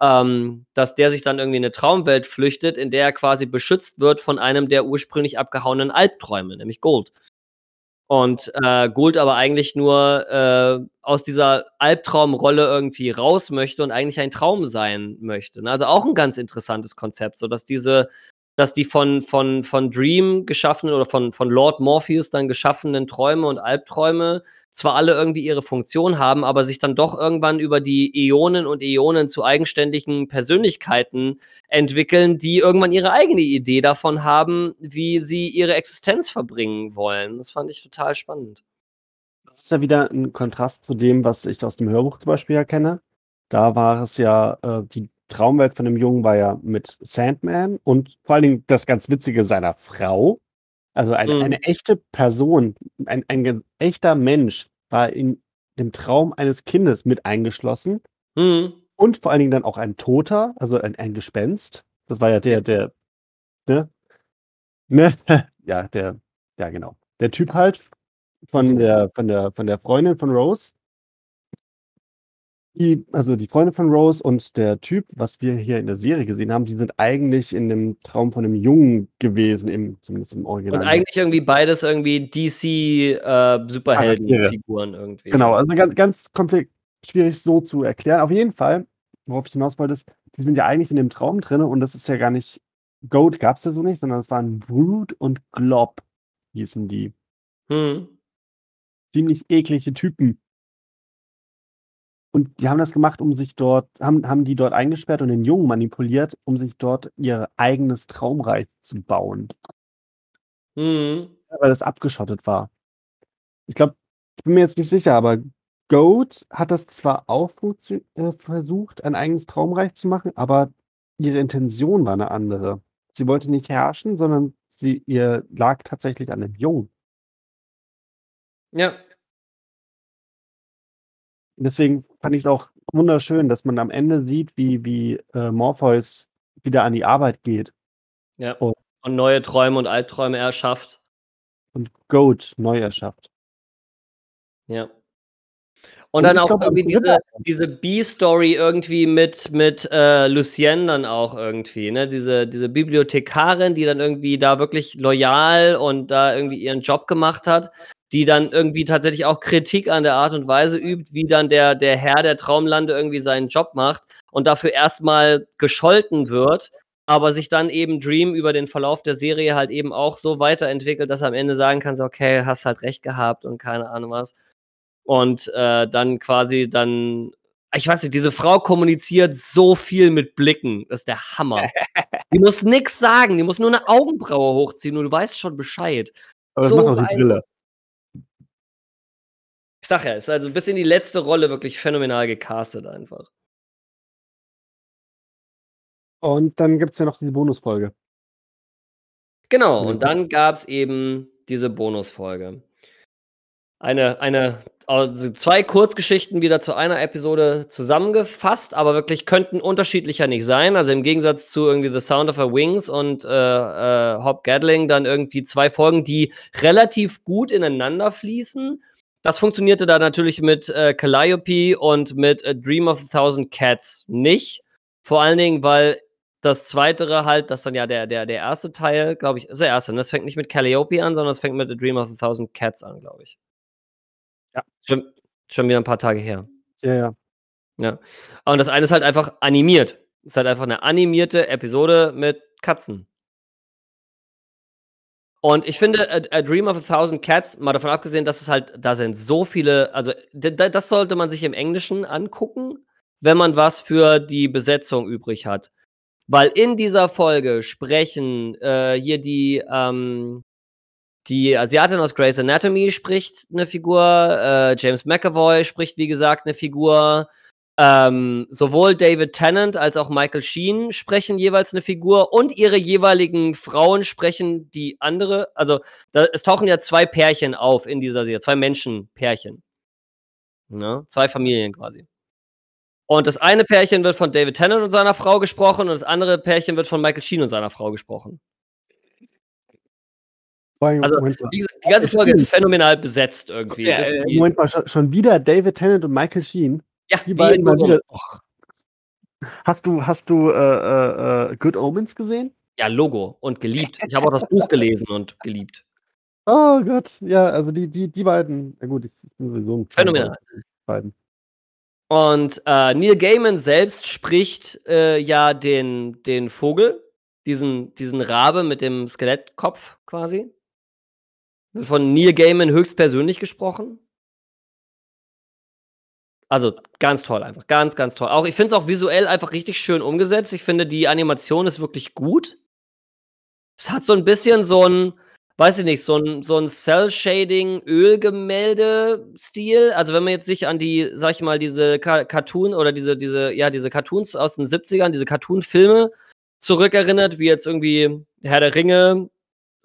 [SPEAKER 1] Ähm, dass der sich dann irgendwie in eine Traumwelt flüchtet, in der er quasi beschützt wird von einem der ursprünglich abgehauenen Albträume, nämlich Gold. Und äh, Gould aber eigentlich nur äh, aus dieser Albtraumrolle irgendwie raus möchte und eigentlich ein Traum sein möchte. Ne? Also auch ein ganz interessantes Konzept, so dass diese, dass die von, von, von Dream geschaffenen oder von, von Lord Morpheus dann geschaffenen Träume und Albträume zwar alle irgendwie ihre Funktion haben, aber sich dann doch irgendwann über die Äonen und Äonen zu eigenständigen Persönlichkeiten entwickeln, die irgendwann ihre eigene Idee davon haben, wie sie ihre Existenz verbringen wollen. Das fand ich total spannend.
[SPEAKER 3] Das ist ja wieder ein Kontrast zu dem, was ich aus dem Hörbuch zum Beispiel ja kenne. Da war es ja, äh, die Traumwelt von dem Jungen war ja mit Sandman und vor allen Dingen das ganz Witzige seiner Frau. Also eine,
[SPEAKER 1] Mhm.
[SPEAKER 3] eine echte Person, ein, ein echter Mensch war in dem Traum eines Kindes mit eingeschlossen
[SPEAKER 1] Mhm.
[SPEAKER 3] und vor allen Dingen dann auch ein Toter, also ein, ein Gespenst. Das war ja der, der, ne? Ne? <laughs> Ja, der, ja, genau. Der Typ halt von
[SPEAKER 1] Mhm.
[SPEAKER 3] der, von der, von der Freundin von Rose. Die, also die Freundin von Rose und der Typ, was wir hier in der Serie gesehen haben, die sind eigentlich in dem Traum von einem Jungen gewesen, im, zumindest im
[SPEAKER 1] Und
[SPEAKER 3] Original.
[SPEAKER 1] eigentlich irgendwie beides irgendwie DC äh, irgendwie.
[SPEAKER 3] Genau, also ganz, ganz komplett schwierig so zu erklären. Auf jeden Fall, worauf ich hinaus wollte, ist, die sind ja eigentlich in dem Traum drin und das ist ja gar nicht, Goat gab es ja so nicht, sondern es waren Brood und Glob, hießen die.
[SPEAKER 1] Hm.
[SPEAKER 3] Ziemlich eklige Typen. Und die haben das gemacht, um sich dort, haben, haben die dort eingesperrt und den Jungen manipuliert, um sich dort ihr eigenes Traumreich zu bauen,
[SPEAKER 1] Hm.
[SPEAKER 3] weil das abgeschottet war. Ich glaube, ich bin mir jetzt nicht sicher, aber Goat hat das zwar auch äh, versucht, ein eigenes Traumreich zu machen, aber ihre Intention war eine andere. Sie wollte nicht herrschen, sondern sie ihr lag tatsächlich an dem Jungen.
[SPEAKER 1] Ja.
[SPEAKER 3] Und deswegen fand ich es auch wunderschön, dass man am Ende sieht, wie, wie äh, Morpheus wieder an die Arbeit geht
[SPEAKER 1] Ja.
[SPEAKER 3] Oh.
[SPEAKER 1] Und neue Träume und Albträume erschafft.
[SPEAKER 3] und Goat neu erschafft.
[SPEAKER 1] Ja.
[SPEAKER 3] Und
[SPEAKER 1] Und dann auch irgendwie diese, diese B-Story irgendwie mit, mit äh, Lucienne dann auch irgendwie, ne? Diese, diese Bibliothekarin, die dann irgendwie da wirklich loyal und da irgendwie ihren Job gemacht hat, die dann irgendwie tatsächlich auch Kritik an der Art und Weise übt, wie dann der, der Herr der Traumlande irgendwie seinen Job macht und dafür erstmal gescholten wird, aber sich dann eben Dream über den Verlauf der Serie halt eben auch so weiterentwickelt, dass er am Ende sagen kann, so, okay, hast halt recht gehabt und keine Ahnung was. Und äh, dann quasi dann, ich weiß nicht, diese Frau kommuniziert so viel mit Blicken. Das ist der Hammer. <laughs> die muss nix sagen, die muss nur eine Augenbraue hochziehen und du weißt schon Bescheid.
[SPEAKER 3] Aber das
[SPEAKER 1] so
[SPEAKER 3] macht auch die. Brille.
[SPEAKER 1] Ich sag ja, ist also bis in die letzte Rolle wirklich phänomenal gecastet einfach.
[SPEAKER 3] Und dann gibt es ja noch diese Bonusfolge.
[SPEAKER 1] Genau, und dann gab's eben diese Bonusfolge. Eine eine also 2 Kurzgeschichten wieder zu einer Episode zusammengefasst, aber wirklich könnten unterschiedlicher nicht sein. Also, im Gegensatz zu irgendwie The Sound of Her Wings und, äh, äh, Hop Gatling dann irgendwie 2 Folgen, die relativ gut ineinander fließen. Das funktionierte da natürlich mit, äh, Calliope und mit A Dream of a Thousand Cats nicht. Vor allen Dingen, weil das Zweitere halt das dann ja der der der erste Teil, glaube ich ist der erste, ne? Das fängt nicht mit Calliope an, sondern es fängt mit A Dream of a Thousand Cats an, glaube ich.
[SPEAKER 3] Ja.
[SPEAKER 1] Schon schon wieder 'n paar Tage her.
[SPEAKER 3] Ja, ja.
[SPEAKER 1] Ja. Und das eine ist halt einfach animiert. Ist halt einfach 'ne animierte Episode mit Katzen. Und ich finde, A A Dream of a Thousand Cats, mal davon abgesehen, dass es halt da sind so viele also, das sollte man sich im Englischen angucken, wenn man was für die Besetzung übrig hat. Weil in dieser Folge sprechen, äh, hier die, ähm die Asiatin aus Grey's Anatomy spricht 'ne Figur, äh, James McAvoy spricht, wie gesagt, 'ne Figur. Ähm, sowohl David Tennant als auch Michael Sheen sprechen jeweils 'ne Figur und ihre jeweiligen Frauen sprechen die andere also, da es tauchen ja 2 Pärchen auf in dieser Serie, 2 Menschenpärchen. Ne? 2 Familien quasi. Und das eine Pärchen wird von David Tennant und seiner Frau gesprochen und das andere Pärchen wird von Michael Sheen und seiner Frau gesprochen. Also, wie gesagt, die ganze Folge ist phänomenal besetzt irgendwie.
[SPEAKER 3] Ja, äh, Moment mal, schon, schon wieder David Tennant und Michael Sheen.
[SPEAKER 1] ja,
[SPEAKER 3] Die
[SPEAKER 1] wie
[SPEAKER 3] beiden mal wieder. Och. Hast du, hast du äh, äh, äh, Good Omens gesehen?
[SPEAKER 1] Ja, Logo und geliebt. Ich habe auch das Buch gelesen und geliebt.
[SPEAKER 3] Oh Gott, ja, also die, die, die beiden, na gut, ich bin sowieso ein
[SPEAKER 1] Phänomenal.
[SPEAKER 3] beiden.
[SPEAKER 1] Und äh, Neil Gaiman selbst spricht äh, ja den, den Vogel, diesen, diesen Rabe mit dem Skelettkopf quasi. Wird Von Neil Gaiman höchstpersönlich gesprochen. Also ganz toll einfach, ganz, ganz toll. Auch ich finde es auch visuell einfach richtig schön umgesetzt. Ich finde, die Animation ist wirklich gut. Es hat so ein bisschen so ein, weiß ich nicht, so ein, so ein Cell-Shading, Ölgemälde-Stil. Also wenn man jetzt sich an die, sag ich mal, diese Ka Cartoon oder diese, diese, ja, diese Cartoons aus den 70ern, diese Cartoon-Filme zurückerinnert, wie jetzt irgendwie Herr der Ringe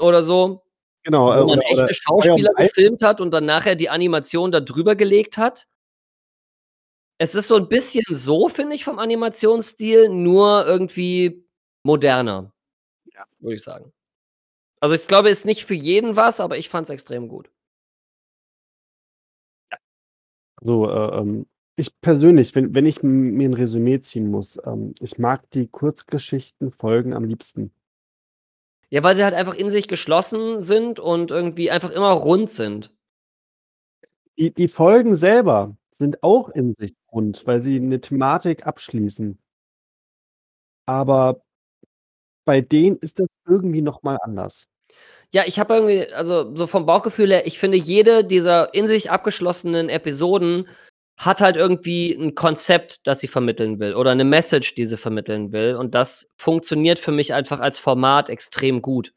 [SPEAKER 1] oder so,
[SPEAKER 3] Genau, äh,
[SPEAKER 1] wo man
[SPEAKER 3] oder,
[SPEAKER 1] echte Schauspieler gefilmt hat und dann nachher die Animation da drüber gelegt hat. Es ist so ein bisschen so, finde ich, vom Animationsstil, nur irgendwie moderner.
[SPEAKER 3] Ja.
[SPEAKER 1] Würde ich sagen. Also, ich glaube, ist nicht für jeden was, aber ich fand's extrem gut.
[SPEAKER 3] So, äh, ähm, ich persönlich, wenn, wenn ich mir ein Resümee ziehen muss, ähm, ich mag die Kurzgeschichten-Folgen am liebsten.
[SPEAKER 1] Ja, weil sie halt einfach in sich geschlossen sind und irgendwie einfach immer rund sind.
[SPEAKER 3] Die, die Folgen selber sind auch in sich rund, weil sie eine Thematik abschließen. Aber bei denen ist das irgendwie noch mal anders.
[SPEAKER 1] Ja, ich habe irgendwie also, so vom Bauchgefühl her, ich finde, jede dieser in sich abgeschlossenen Episoden hat halt irgendwie 'n Konzept, das sie vermitteln will oder 'ne Message, die sie vermitteln will. Und das funktioniert für mich einfach als Format extrem gut.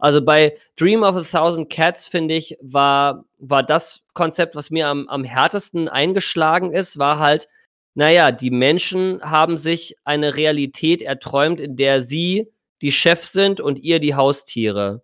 [SPEAKER 1] Also, bei Dream of a Thousand Cats, finde ich, war war das Konzept, was mir am am härtesten eingeschlagen ist, war halt, na ja, die Menschen haben sich eine Realität erträumt, in der sie die Chefs sind und ihr die Haustiere.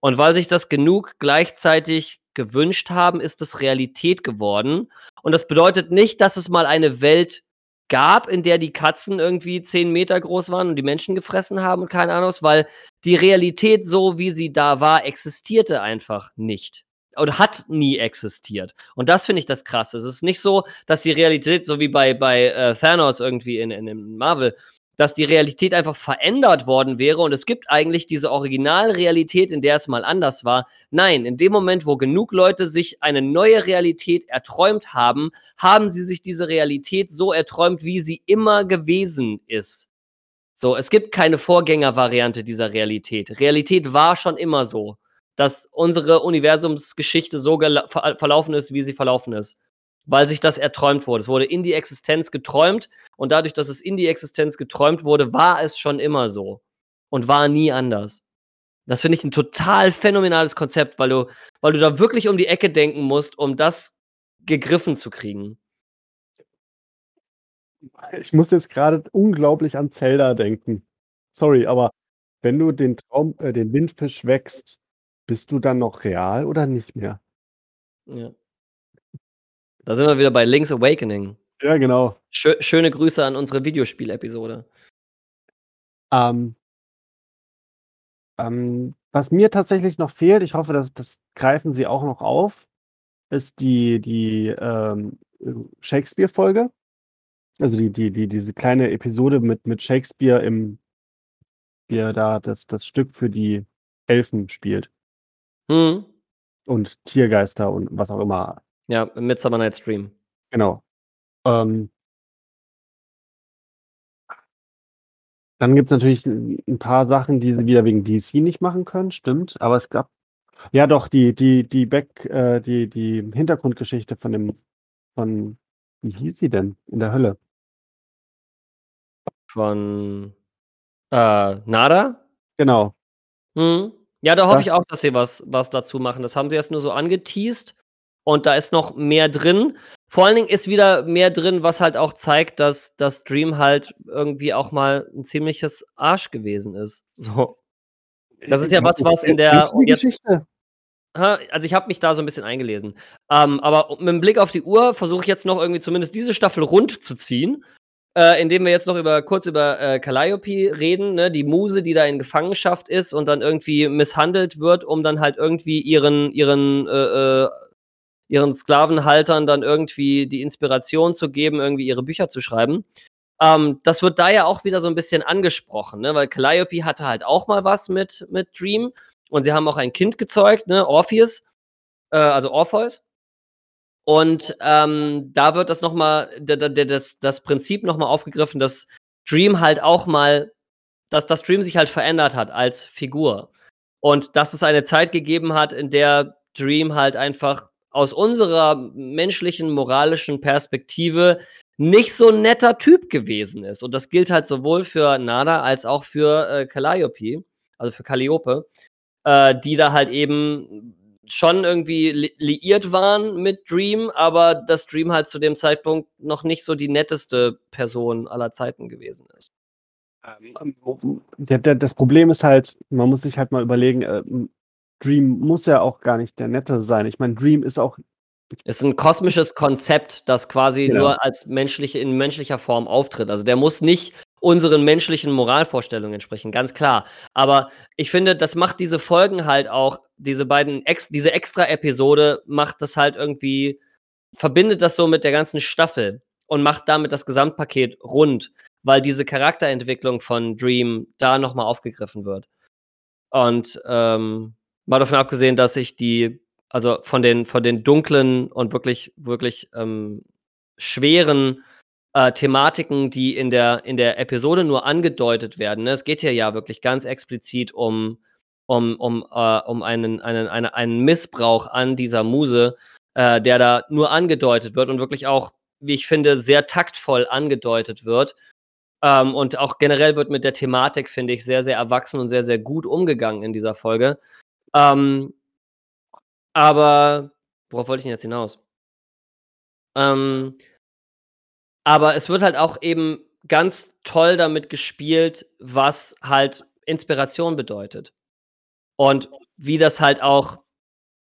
[SPEAKER 1] Und weil sich das genug gleichzeitig gewünscht haben, ist es Realität geworden. Und das bedeutet nicht, dass es mal eine Welt gab, in der die Katzen irgendwie 10 Meter groß waren und die Menschen gefressen haben und keine Ahnung was, weil die Realität, so wie sie da war, existierte einfach nicht. Oder hat nie existiert. Und das finde ich das Krasse. Es ist nicht so, dass die Realität, so wie bei bei, äh, Thanos irgendwie in in in Marvel, dass die Realität einfach verändert worden wäre und es gibt eigentlich diese Originalrealität, in der es mal anders war. Nein, in dem Moment, wo genug Leute sich eine neue Realität erträumt haben, haben sie sich diese Realität so erträumt, wie sie immer gewesen ist. So, es gibt keine Vorgängervariante dieser Realität. Realität war schon immer so, dass unsere Universumsgeschichte so verlaufen ist, wie sie verlaufen ist, weil sich das erträumt wurde. Es wurde in die Existenz geträumt und dadurch, dass es in die Existenz geträumt wurde, war es schon immer so und war nie anders. Das finde ich 'n total phänomenales Konzept, weil du weil du da wirklich um die Ecke denken musst, um das gegriffen zu kriegen.
[SPEAKER 3] Ich muss jetzt grade unglaublich an Zelda denken. Sorry, aber wenn du den Traum äh, den Windfisch wächst, bist du dann noch real oder nicht mehr?
[SPEAKER 1] Ja. Da sind wir wieder bei Link's Awakening.
[SPEAKER 3] Ja, genau.
[SPEAKER 1] Schö schöne Grüße an unsere Videospielepisode.
[SPEAKER 3] Ähm ähm, was mir tatsächlich noch fehlt, ich hoffe, das das greifen sie auch noch auf, ist die die, ähm, äh, Shakespeare-Folge. Also die die die diese kleine Episode mit mit Shakespeare im wie er da das das Stück für die Elfen spielt.
[SPEAKER 1] Mhm.
[SPEAKER 3] Und Tiergeister und was auch immer.
[SPEAKER 1] Ja, Midsummer Night's Dream.
[SPEAKER 3] Genau. Ähm Dann gibt's natürlich 'n 'n paar Sachen, die sie wieder wegen DC nicht machen können, stimmt. Aber es gab ja doch, die die die Back äh, die die Hintergrundgeschichte von dem von wie hieß sie denn in der Hölle?
[SPEAKER 1] Von, äh, Nada?
[SPEAKER 3] Genau.
[SPEAKER 1] Mhm. Ja, da hoffe ich
[SPEAKER 3] Das
[SPEAKER 1] auch, dass sie was was dazu machen. Das haben sie jetzt nur so angeteast und da ist noch mehr drin. Vor allen Dingen ist wieder mehr drin, was halt auch zeigt, dass dass Dream halt irgendwie auch mal 'n ziemliches Arsch gewesen ist, so. Das ist ja was, was in der jetzt also ich habe mich da so 'n bisschen eingelesen. Ähm, aber mit'm Blick auf die Uhr versuche ich jetzt noch irgendwie zumindest diese Staffel rund zu ziehen. äh, indem wir jetzt noch über kurz über äh, Calliope reden, ne? die Muse, die da in Gefangenschaft ist und dann irgendwie misshandelt wird, um dann halt irgendwie ihren, ihren, äh, äh, ihren Sklavenhaltern dann irgendwie die Inspiration zu geben, irgendwie ihre Bücher zu schreiben. Ähm, das wird da ja auch wieder so ein bisschen angesprochen, ne? weil Calliope hatte halt auch mal was mit, mit Dream und sie haben auch ein Kind gezeugt, ne? Orpheus, äh, also Orpheus. Und ähm, da wird das nochmal, das, das Prinzip nochmal aufgegriffen, dass Dream halt auch mal, dass das Dream sich halt verändert hat als Figur. Und dass es eine Zeit gegeben hat, in der Dream halt einfach aus unserer menschlichen, moralischen Perspektive nicht so ein netter Typ gewesen ist. Und das gilt halt sowohl für Nada als auch für äh, Calliope, also für Calliope, äh, die da halt eben schon irgendwie li liiert waren mit Dream, aber dass Dream halt zu dem Zeitpunkt noch nicht so die netteste Person aller Zeiten gewesen ist.
[SPEAKER 3] Ähm, das Problem ist halt, man muss sich halt mal überlegen, äh, Dream muss ja auch gar nicht der Nette sein. Ich meine, Dream ist auch.
[SPEAKER 1] Ist ein kosmisches Konzept, das quasi genau. nur als menschliche, in menschlicher Form auftritt. Also der muss nicht unseren menschlichen Moralvorstellungen entsprechen, ganz klar. Aber ich finde, das macht diese Folgen halt auch, diese beiden, ex diese Extra-Episode macht das halt irgendwie, verbindet das so mit der ganzen Staffel und macht damit das Gesamtpaket rund, weil diese Charakterentwicklung von Dream da nochmal aufgegriffen wird. Und ähm, mal davon abgesehen, dass ich die, also von den, von den dunklen und wirklich, wirklich ähm, schweren äh, Thematiken, die in der, in der Episode nur angedeutet werden. Ne? Es geht hier ja wirklich ganz explizit um, um, um, äh, um einen, einen, eine, einen Missbrauch an dieser Muse, äh, der da nur angedeutet wird und wirklich auch, wie ich finde, sehr taktvoll angedeutet wird. Ähm, und auch generell wird mit der Thematik, finde ich, sehr, sehr erwachsen und sehr, sehr gut umgegangen in dieser Folge. Ähm, aber worauf wollte ich denn jetzt hinaus? Ähm, aber es wird halt auch eben ganz toll damit gespielt, was halt Inspiration bedeutet. Und wie das halt auch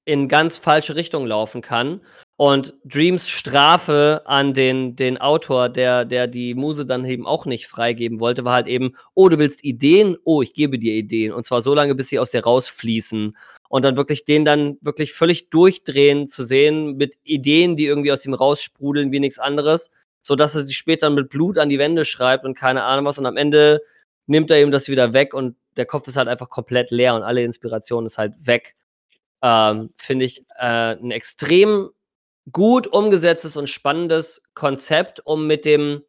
[SPEAKER 1] in ganz falsche Richtungen laufen kann. Und Dreams Strafe an den, den Autor, der, der die Muse dann eben auch nicht freigeben wollte, war halt eben, oh, du willst Ideen? Oh, ich gebe dir Ideen. Und zwar so lange, bis sie aus dir rausfließen. Und dann wirklich den dann wirklich völlig durchdrehen zu sehen mit Ideen, die irgendwie aus ihm raussprudeln wie nichts anderes so dass er sich später mit Blut an die Wände schreibt und keine Ahnung was und am Ende nimmt er ihm das wieder weg und der Kopf ist halt einfach komplett leer und alle Inspiration ist halt weg. Ähm, Finde ich äh, ein extrem gut umgesetztes und spannendes Konzept, um mit dem,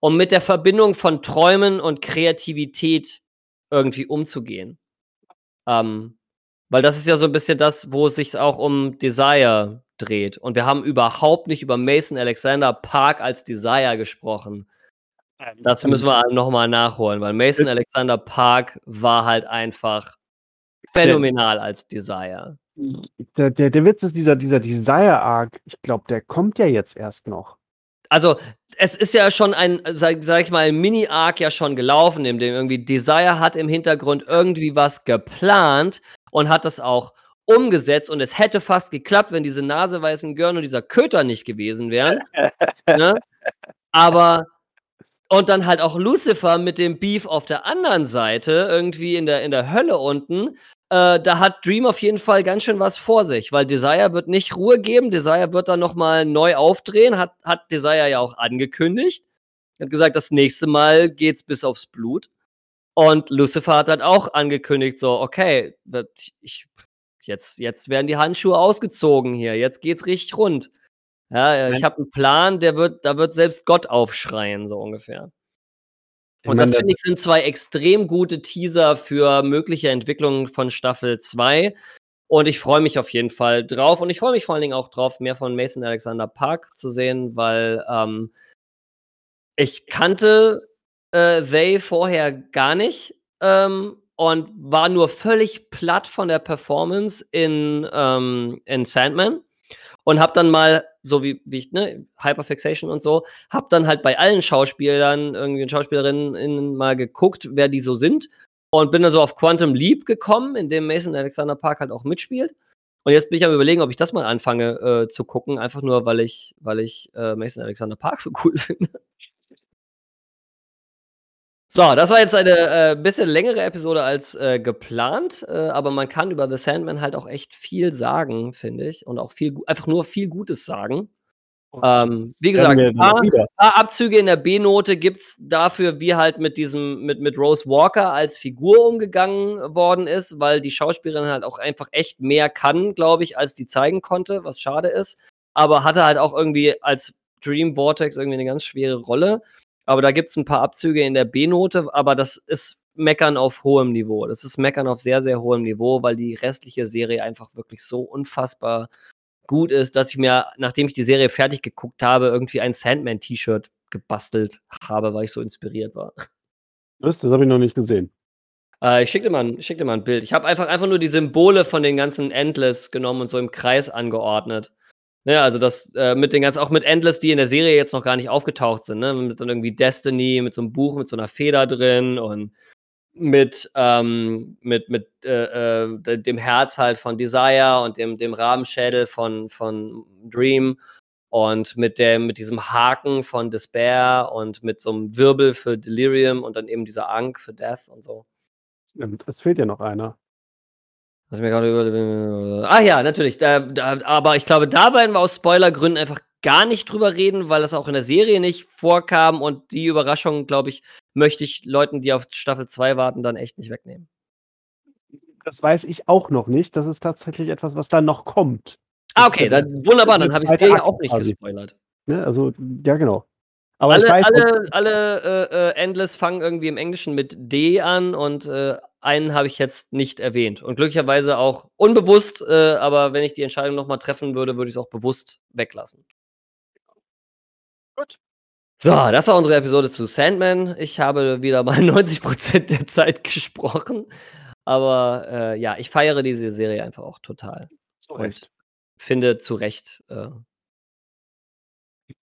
[SPEAKER 1] um mit der Verbindung von Träumen und Kreativität irgendwie umzugehen. Ähm, weil das ist ja so ein bisschen das, wo es sich auch um Desire dreht. Und wir haben überhaupt nicht über Mason Alexander Park als Desire gesprochen. Das müssen wir nochmal nachholen, weil Mason Alexander Park war halt einfach phänomenal als Desire.
[SPEAKER 3] Der, der, der Witz ist, dieser, dieser Desire-Arc, ich glaube, der kommt ja jetzt erst noch.
[SPEAKER 1] Also, es ist ja schon ein, sag, sag ich mal, ein Mini-Arc ja schon gelaufen, in dem irgendwie Desire hat im Hintergrund irgendwie was geplant und hat das auch umgesetzt und es hätte fast geklappt, wenn diese naseweißen Görn und dieser Köter nicht gewesen wären. <laughs> ne? Aber und dann halt auch Lucifer mit dem Beef auf der anderen Seite, irgendwie in der, in der Hölle unten. Äh, da hat Dream auf jeden Fall ganz schön was vor sich, weil Desire wird nicht Ruhe geben. Desire wird dann nochmal neu aufdrehen, hat, hat Desire ja auch angekündigt. Hat gesagt, das nächste Mal geht's bis aufs Blut. Und Lucifer hat dann auch angekündigt, so, okay, ich jetzt, jetzt werden die Handschuhe ausgezogen hier, jetzt geht's richtig rund. Ja, ich habe einen Plan, der wird, da wird selbst Gott aufschreien, so ungefähr. Und das finde ich sind zwei extrem gute Teaser für mögliche Entwicklungen von Staffel 2. Und ich freue mich auf jeden Fall drauf. Und ich freue mich vor allen Dingen auch drauf, mehr von Mason Alexander Park zu sehen, weil ähm, ich kannte äh, They vorher gar nicht. Ähm, und war nur völlig platt von der Performance in, ähm, in Sandman und hab dann mal, so wie, wie ich, ne, Hyperfixation und so, hab dann halt bei allen Schauspielern, irgendwie Schauspielerinnen mal geguckt, wer die so sind und bin dann so auf Quantum Leap gekommen, in dem Mason Alexander Park halt auch mitspielt. Und jetzt bin ich am überlegen, ob ich das mal anfange äh, zu gucken, einfach nur, weil ich, weil ich äh, Mason Alexander Park so cool <laughs> finde. So, das war jetzt eine, äh, bisschen längere Episode als, äh, geplant, äh, aber man kann über The Sandman halt auch echt viel sagen, finde ich und auch viel einfach nur viel Gutes sagen. Ähm, wie gesagt,
[SPEAKER 3] wir
[SPEAKER 1] paar paar Abzüge in der B-Note gibt's dafür, wie halt mit diesem mit mit Rose Walker als Figur umgegangen worden ist, weil die Schauspielerin halt auch einfach echt mehr kann, glaube ich, als die zeigen konnte, was schade ist. Aber hatte halt auch irgendwie als Dream Vortex irgendwie 'ne ganz schwere Rolle. Aber da gibt's 'n paar Abzüge in der B-Note, aber das ist Meckern auf hohem Niveau. Das ist Meckern auf sehr, sehr hohem Niveau, weil die restliche Serie einfach wirklich so unfassbar gut ist, dass ich mir, nachdem ich die Serie fertig geguckt habe, irgendwie ein Sandman-T-Shirt gebastelt habe, weil ich so inspiriert war.
[SPEAKER 3] Was? Das habe ich noch nicht gesehen.
[SPEAKER 1] Äh, ich schicke dir mal schicke dir mal 'n Bild. Ich habe einfach einfach nur die Symbole von den ganzen Endless genommen und so im Kreis angeordnet. Ne, also das, äh, mit den ganzen auch mit Endless, die in der Serie jetzt noch gar nicht aufgetaucht sind, ne? Mit dann irgendwie Destiny, mit so 'nem Buch mit so 'ner Feder drin und mit, ähm mit mit, äh, äh, de dem Herz halt von Desire und dem dem Rabenschädel von von Dream und mit dem mit diesem Haken von Despair und mit so 'nem Wirbel für Delirium und dann eben dieser Ankh für Death und so.
[SPEAKER 3] Es fehlt ja noch einer.
[SPEAKER 1] Lass mich grade über ah ja, natürlich, da da aber ich glaube, da werden wir aus Spoilergründen einfach gar nicht drüber reden, weil das auch in der Serie nicht vorkam und die Überraschung, glaube ich, möchte ich Leuten, die auf Staffel 2 warten, dann echt nicht wegnehmen.
[SPEAKER 3] Das weiß ich auch noch nicht. Das ist tatsächlich etwas, was da noch kommt.
[SPEAKER 1] Ah, okay, dann wunderbar, dann habe ich's dir ja auch nicht
[SPEAKER 3] quasi.
[SPEAKER 1] gespoilert.
[SPEAKER 3] Ne, also ja, genau. Aber ich
[SPEAKER 1] Alle
[SPEAKER 3] weiß
[SPEAKER 1] alle alle, äh, äh, Endless fangen irgendwie im Englischen mit D an und, äh, einen habe ich jetzt nicht erwähnt und glücklicherweise auch unbewusst, äh, aber wenn ich die Entscheidung noch mal treffen würde, würde ich's auch bewusst weglassen.
[SPEAKER 3] Gut.
[SPEAKER 1] So, das war unsere Episode zu Sandman. Ich habe wieder mal <laughs> 90% der Zeit gesprochen, aber, äh, ja, ich feiere diese Serie einfach auch total
[SPEAKER 3] Zu
[SPEAKER 1] und
[SPEAKER 3] Recht.
[SPEAKER 1] finde zu Recht, äh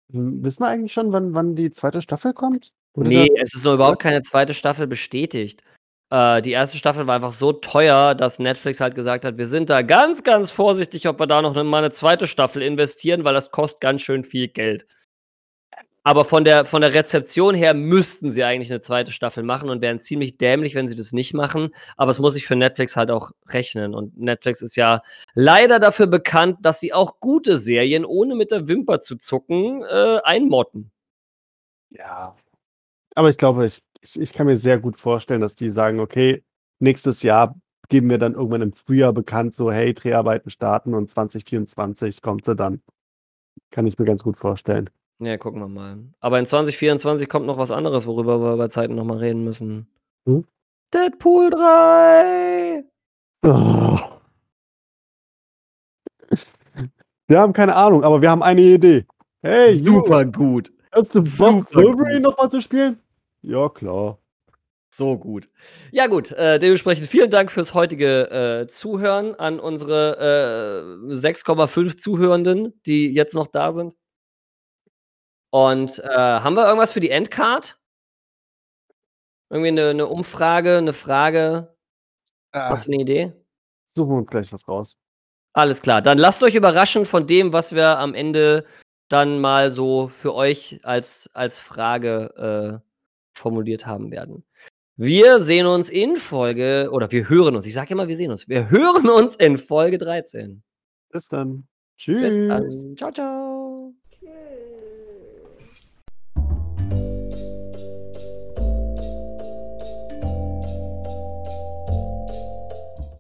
[SPEAKER 3] wissen wir eigentlich schon, wann wann die 2. Staffel kommt? Wurde
[SPEAKER 1] Ne,
[SPEAKER 3] das
[SPEAKER 1] es ist noch überhaupt keine 2. Staffel bestätigt. Äh, die 1. Staffel war einfach so teuer, dass Netflix halt gesagt hat: „Wir sind da ganz, ganz vorsichtig, ob wir da noch mal 'ne 2. Staffel investieren, weil das kostet ganz schön viel Geld.“ Aber von der von der Rezeption her müssten sie eigentlich 'ne 2. Staffel machen und wären ziemlich dämlich, wenn sie das nicht machen. Aber es muss sich für Netflix halt auch rechnen und Netflix ist ja leider dafür bekannt, dass sie auch gute Serien, ohne mit der Wimper zu zucken, äh, einmotten.
[SPEAKER 3] Ja. Aber ich glaube, ich ich ich kann mir sehr gut vorstellen, dass die sagen: „Okay, nächstes Jahr geben wir dann irgendwann im Frühjahr bekannt, so: ‚Hey, Dreharbeiten starten und 2024 kommt sie dann.'“ Kann ich mir ganz gut vorstellen.
[SPEAKER 1] Ja, gucken wir mal. Aber in 2024 kommt noch was anderes, worüber wir bei Zeiten noch mal reden müssen.
[SPEAKER 3] Mhm.
[SPEAKER 1] Deadpool 3. <laughs>
[SPEAKER 3] Wir haben keine Ahnung, aber wir haben eine Idee. Hey,
[SPEAKER 1] Super gut.
[SPEAKER 3] hast du Bock, Wolverine
[SPEAKER 1] gut.
[SPEAKER 3] noch mal zu spielen? Ja, klar.
[SPEAKER 1] So gut. Ja gut, äh, dementsprechend vielen Dank fürs heutige, äh, Zuhören an unsere, äh, 6,5 Zuhörenden, die jetzt noch da sind. Und, äh, haben wir irgendwas für die Endcard? Irgendwie 'ne 'ne Umfrage, 'ne Frage?
[SPEAKER 3] Ah.
[SPEAKER 1] Hast du 'ne Idee?
[SPEAKER 3] Suchen wir uns gleich was raus.
[SPEAKER 1] Alles klar, dann lasst euch überraschen von dem, was wir am Ende dann mal so für euch als als Frage, äh, formuliert haben werden. Wir sehen uns in Folge oder wir hören uns. Ich sage immer, wir sehen uns. Wir <laughs> hören uns in Folge 13.
[SPEAKER 3] Bis dann.
[SPEAKER 1] Bis
[SPEAKER 3] Tschüss.
[SPEAKER 1] dann. Tschau, tschau.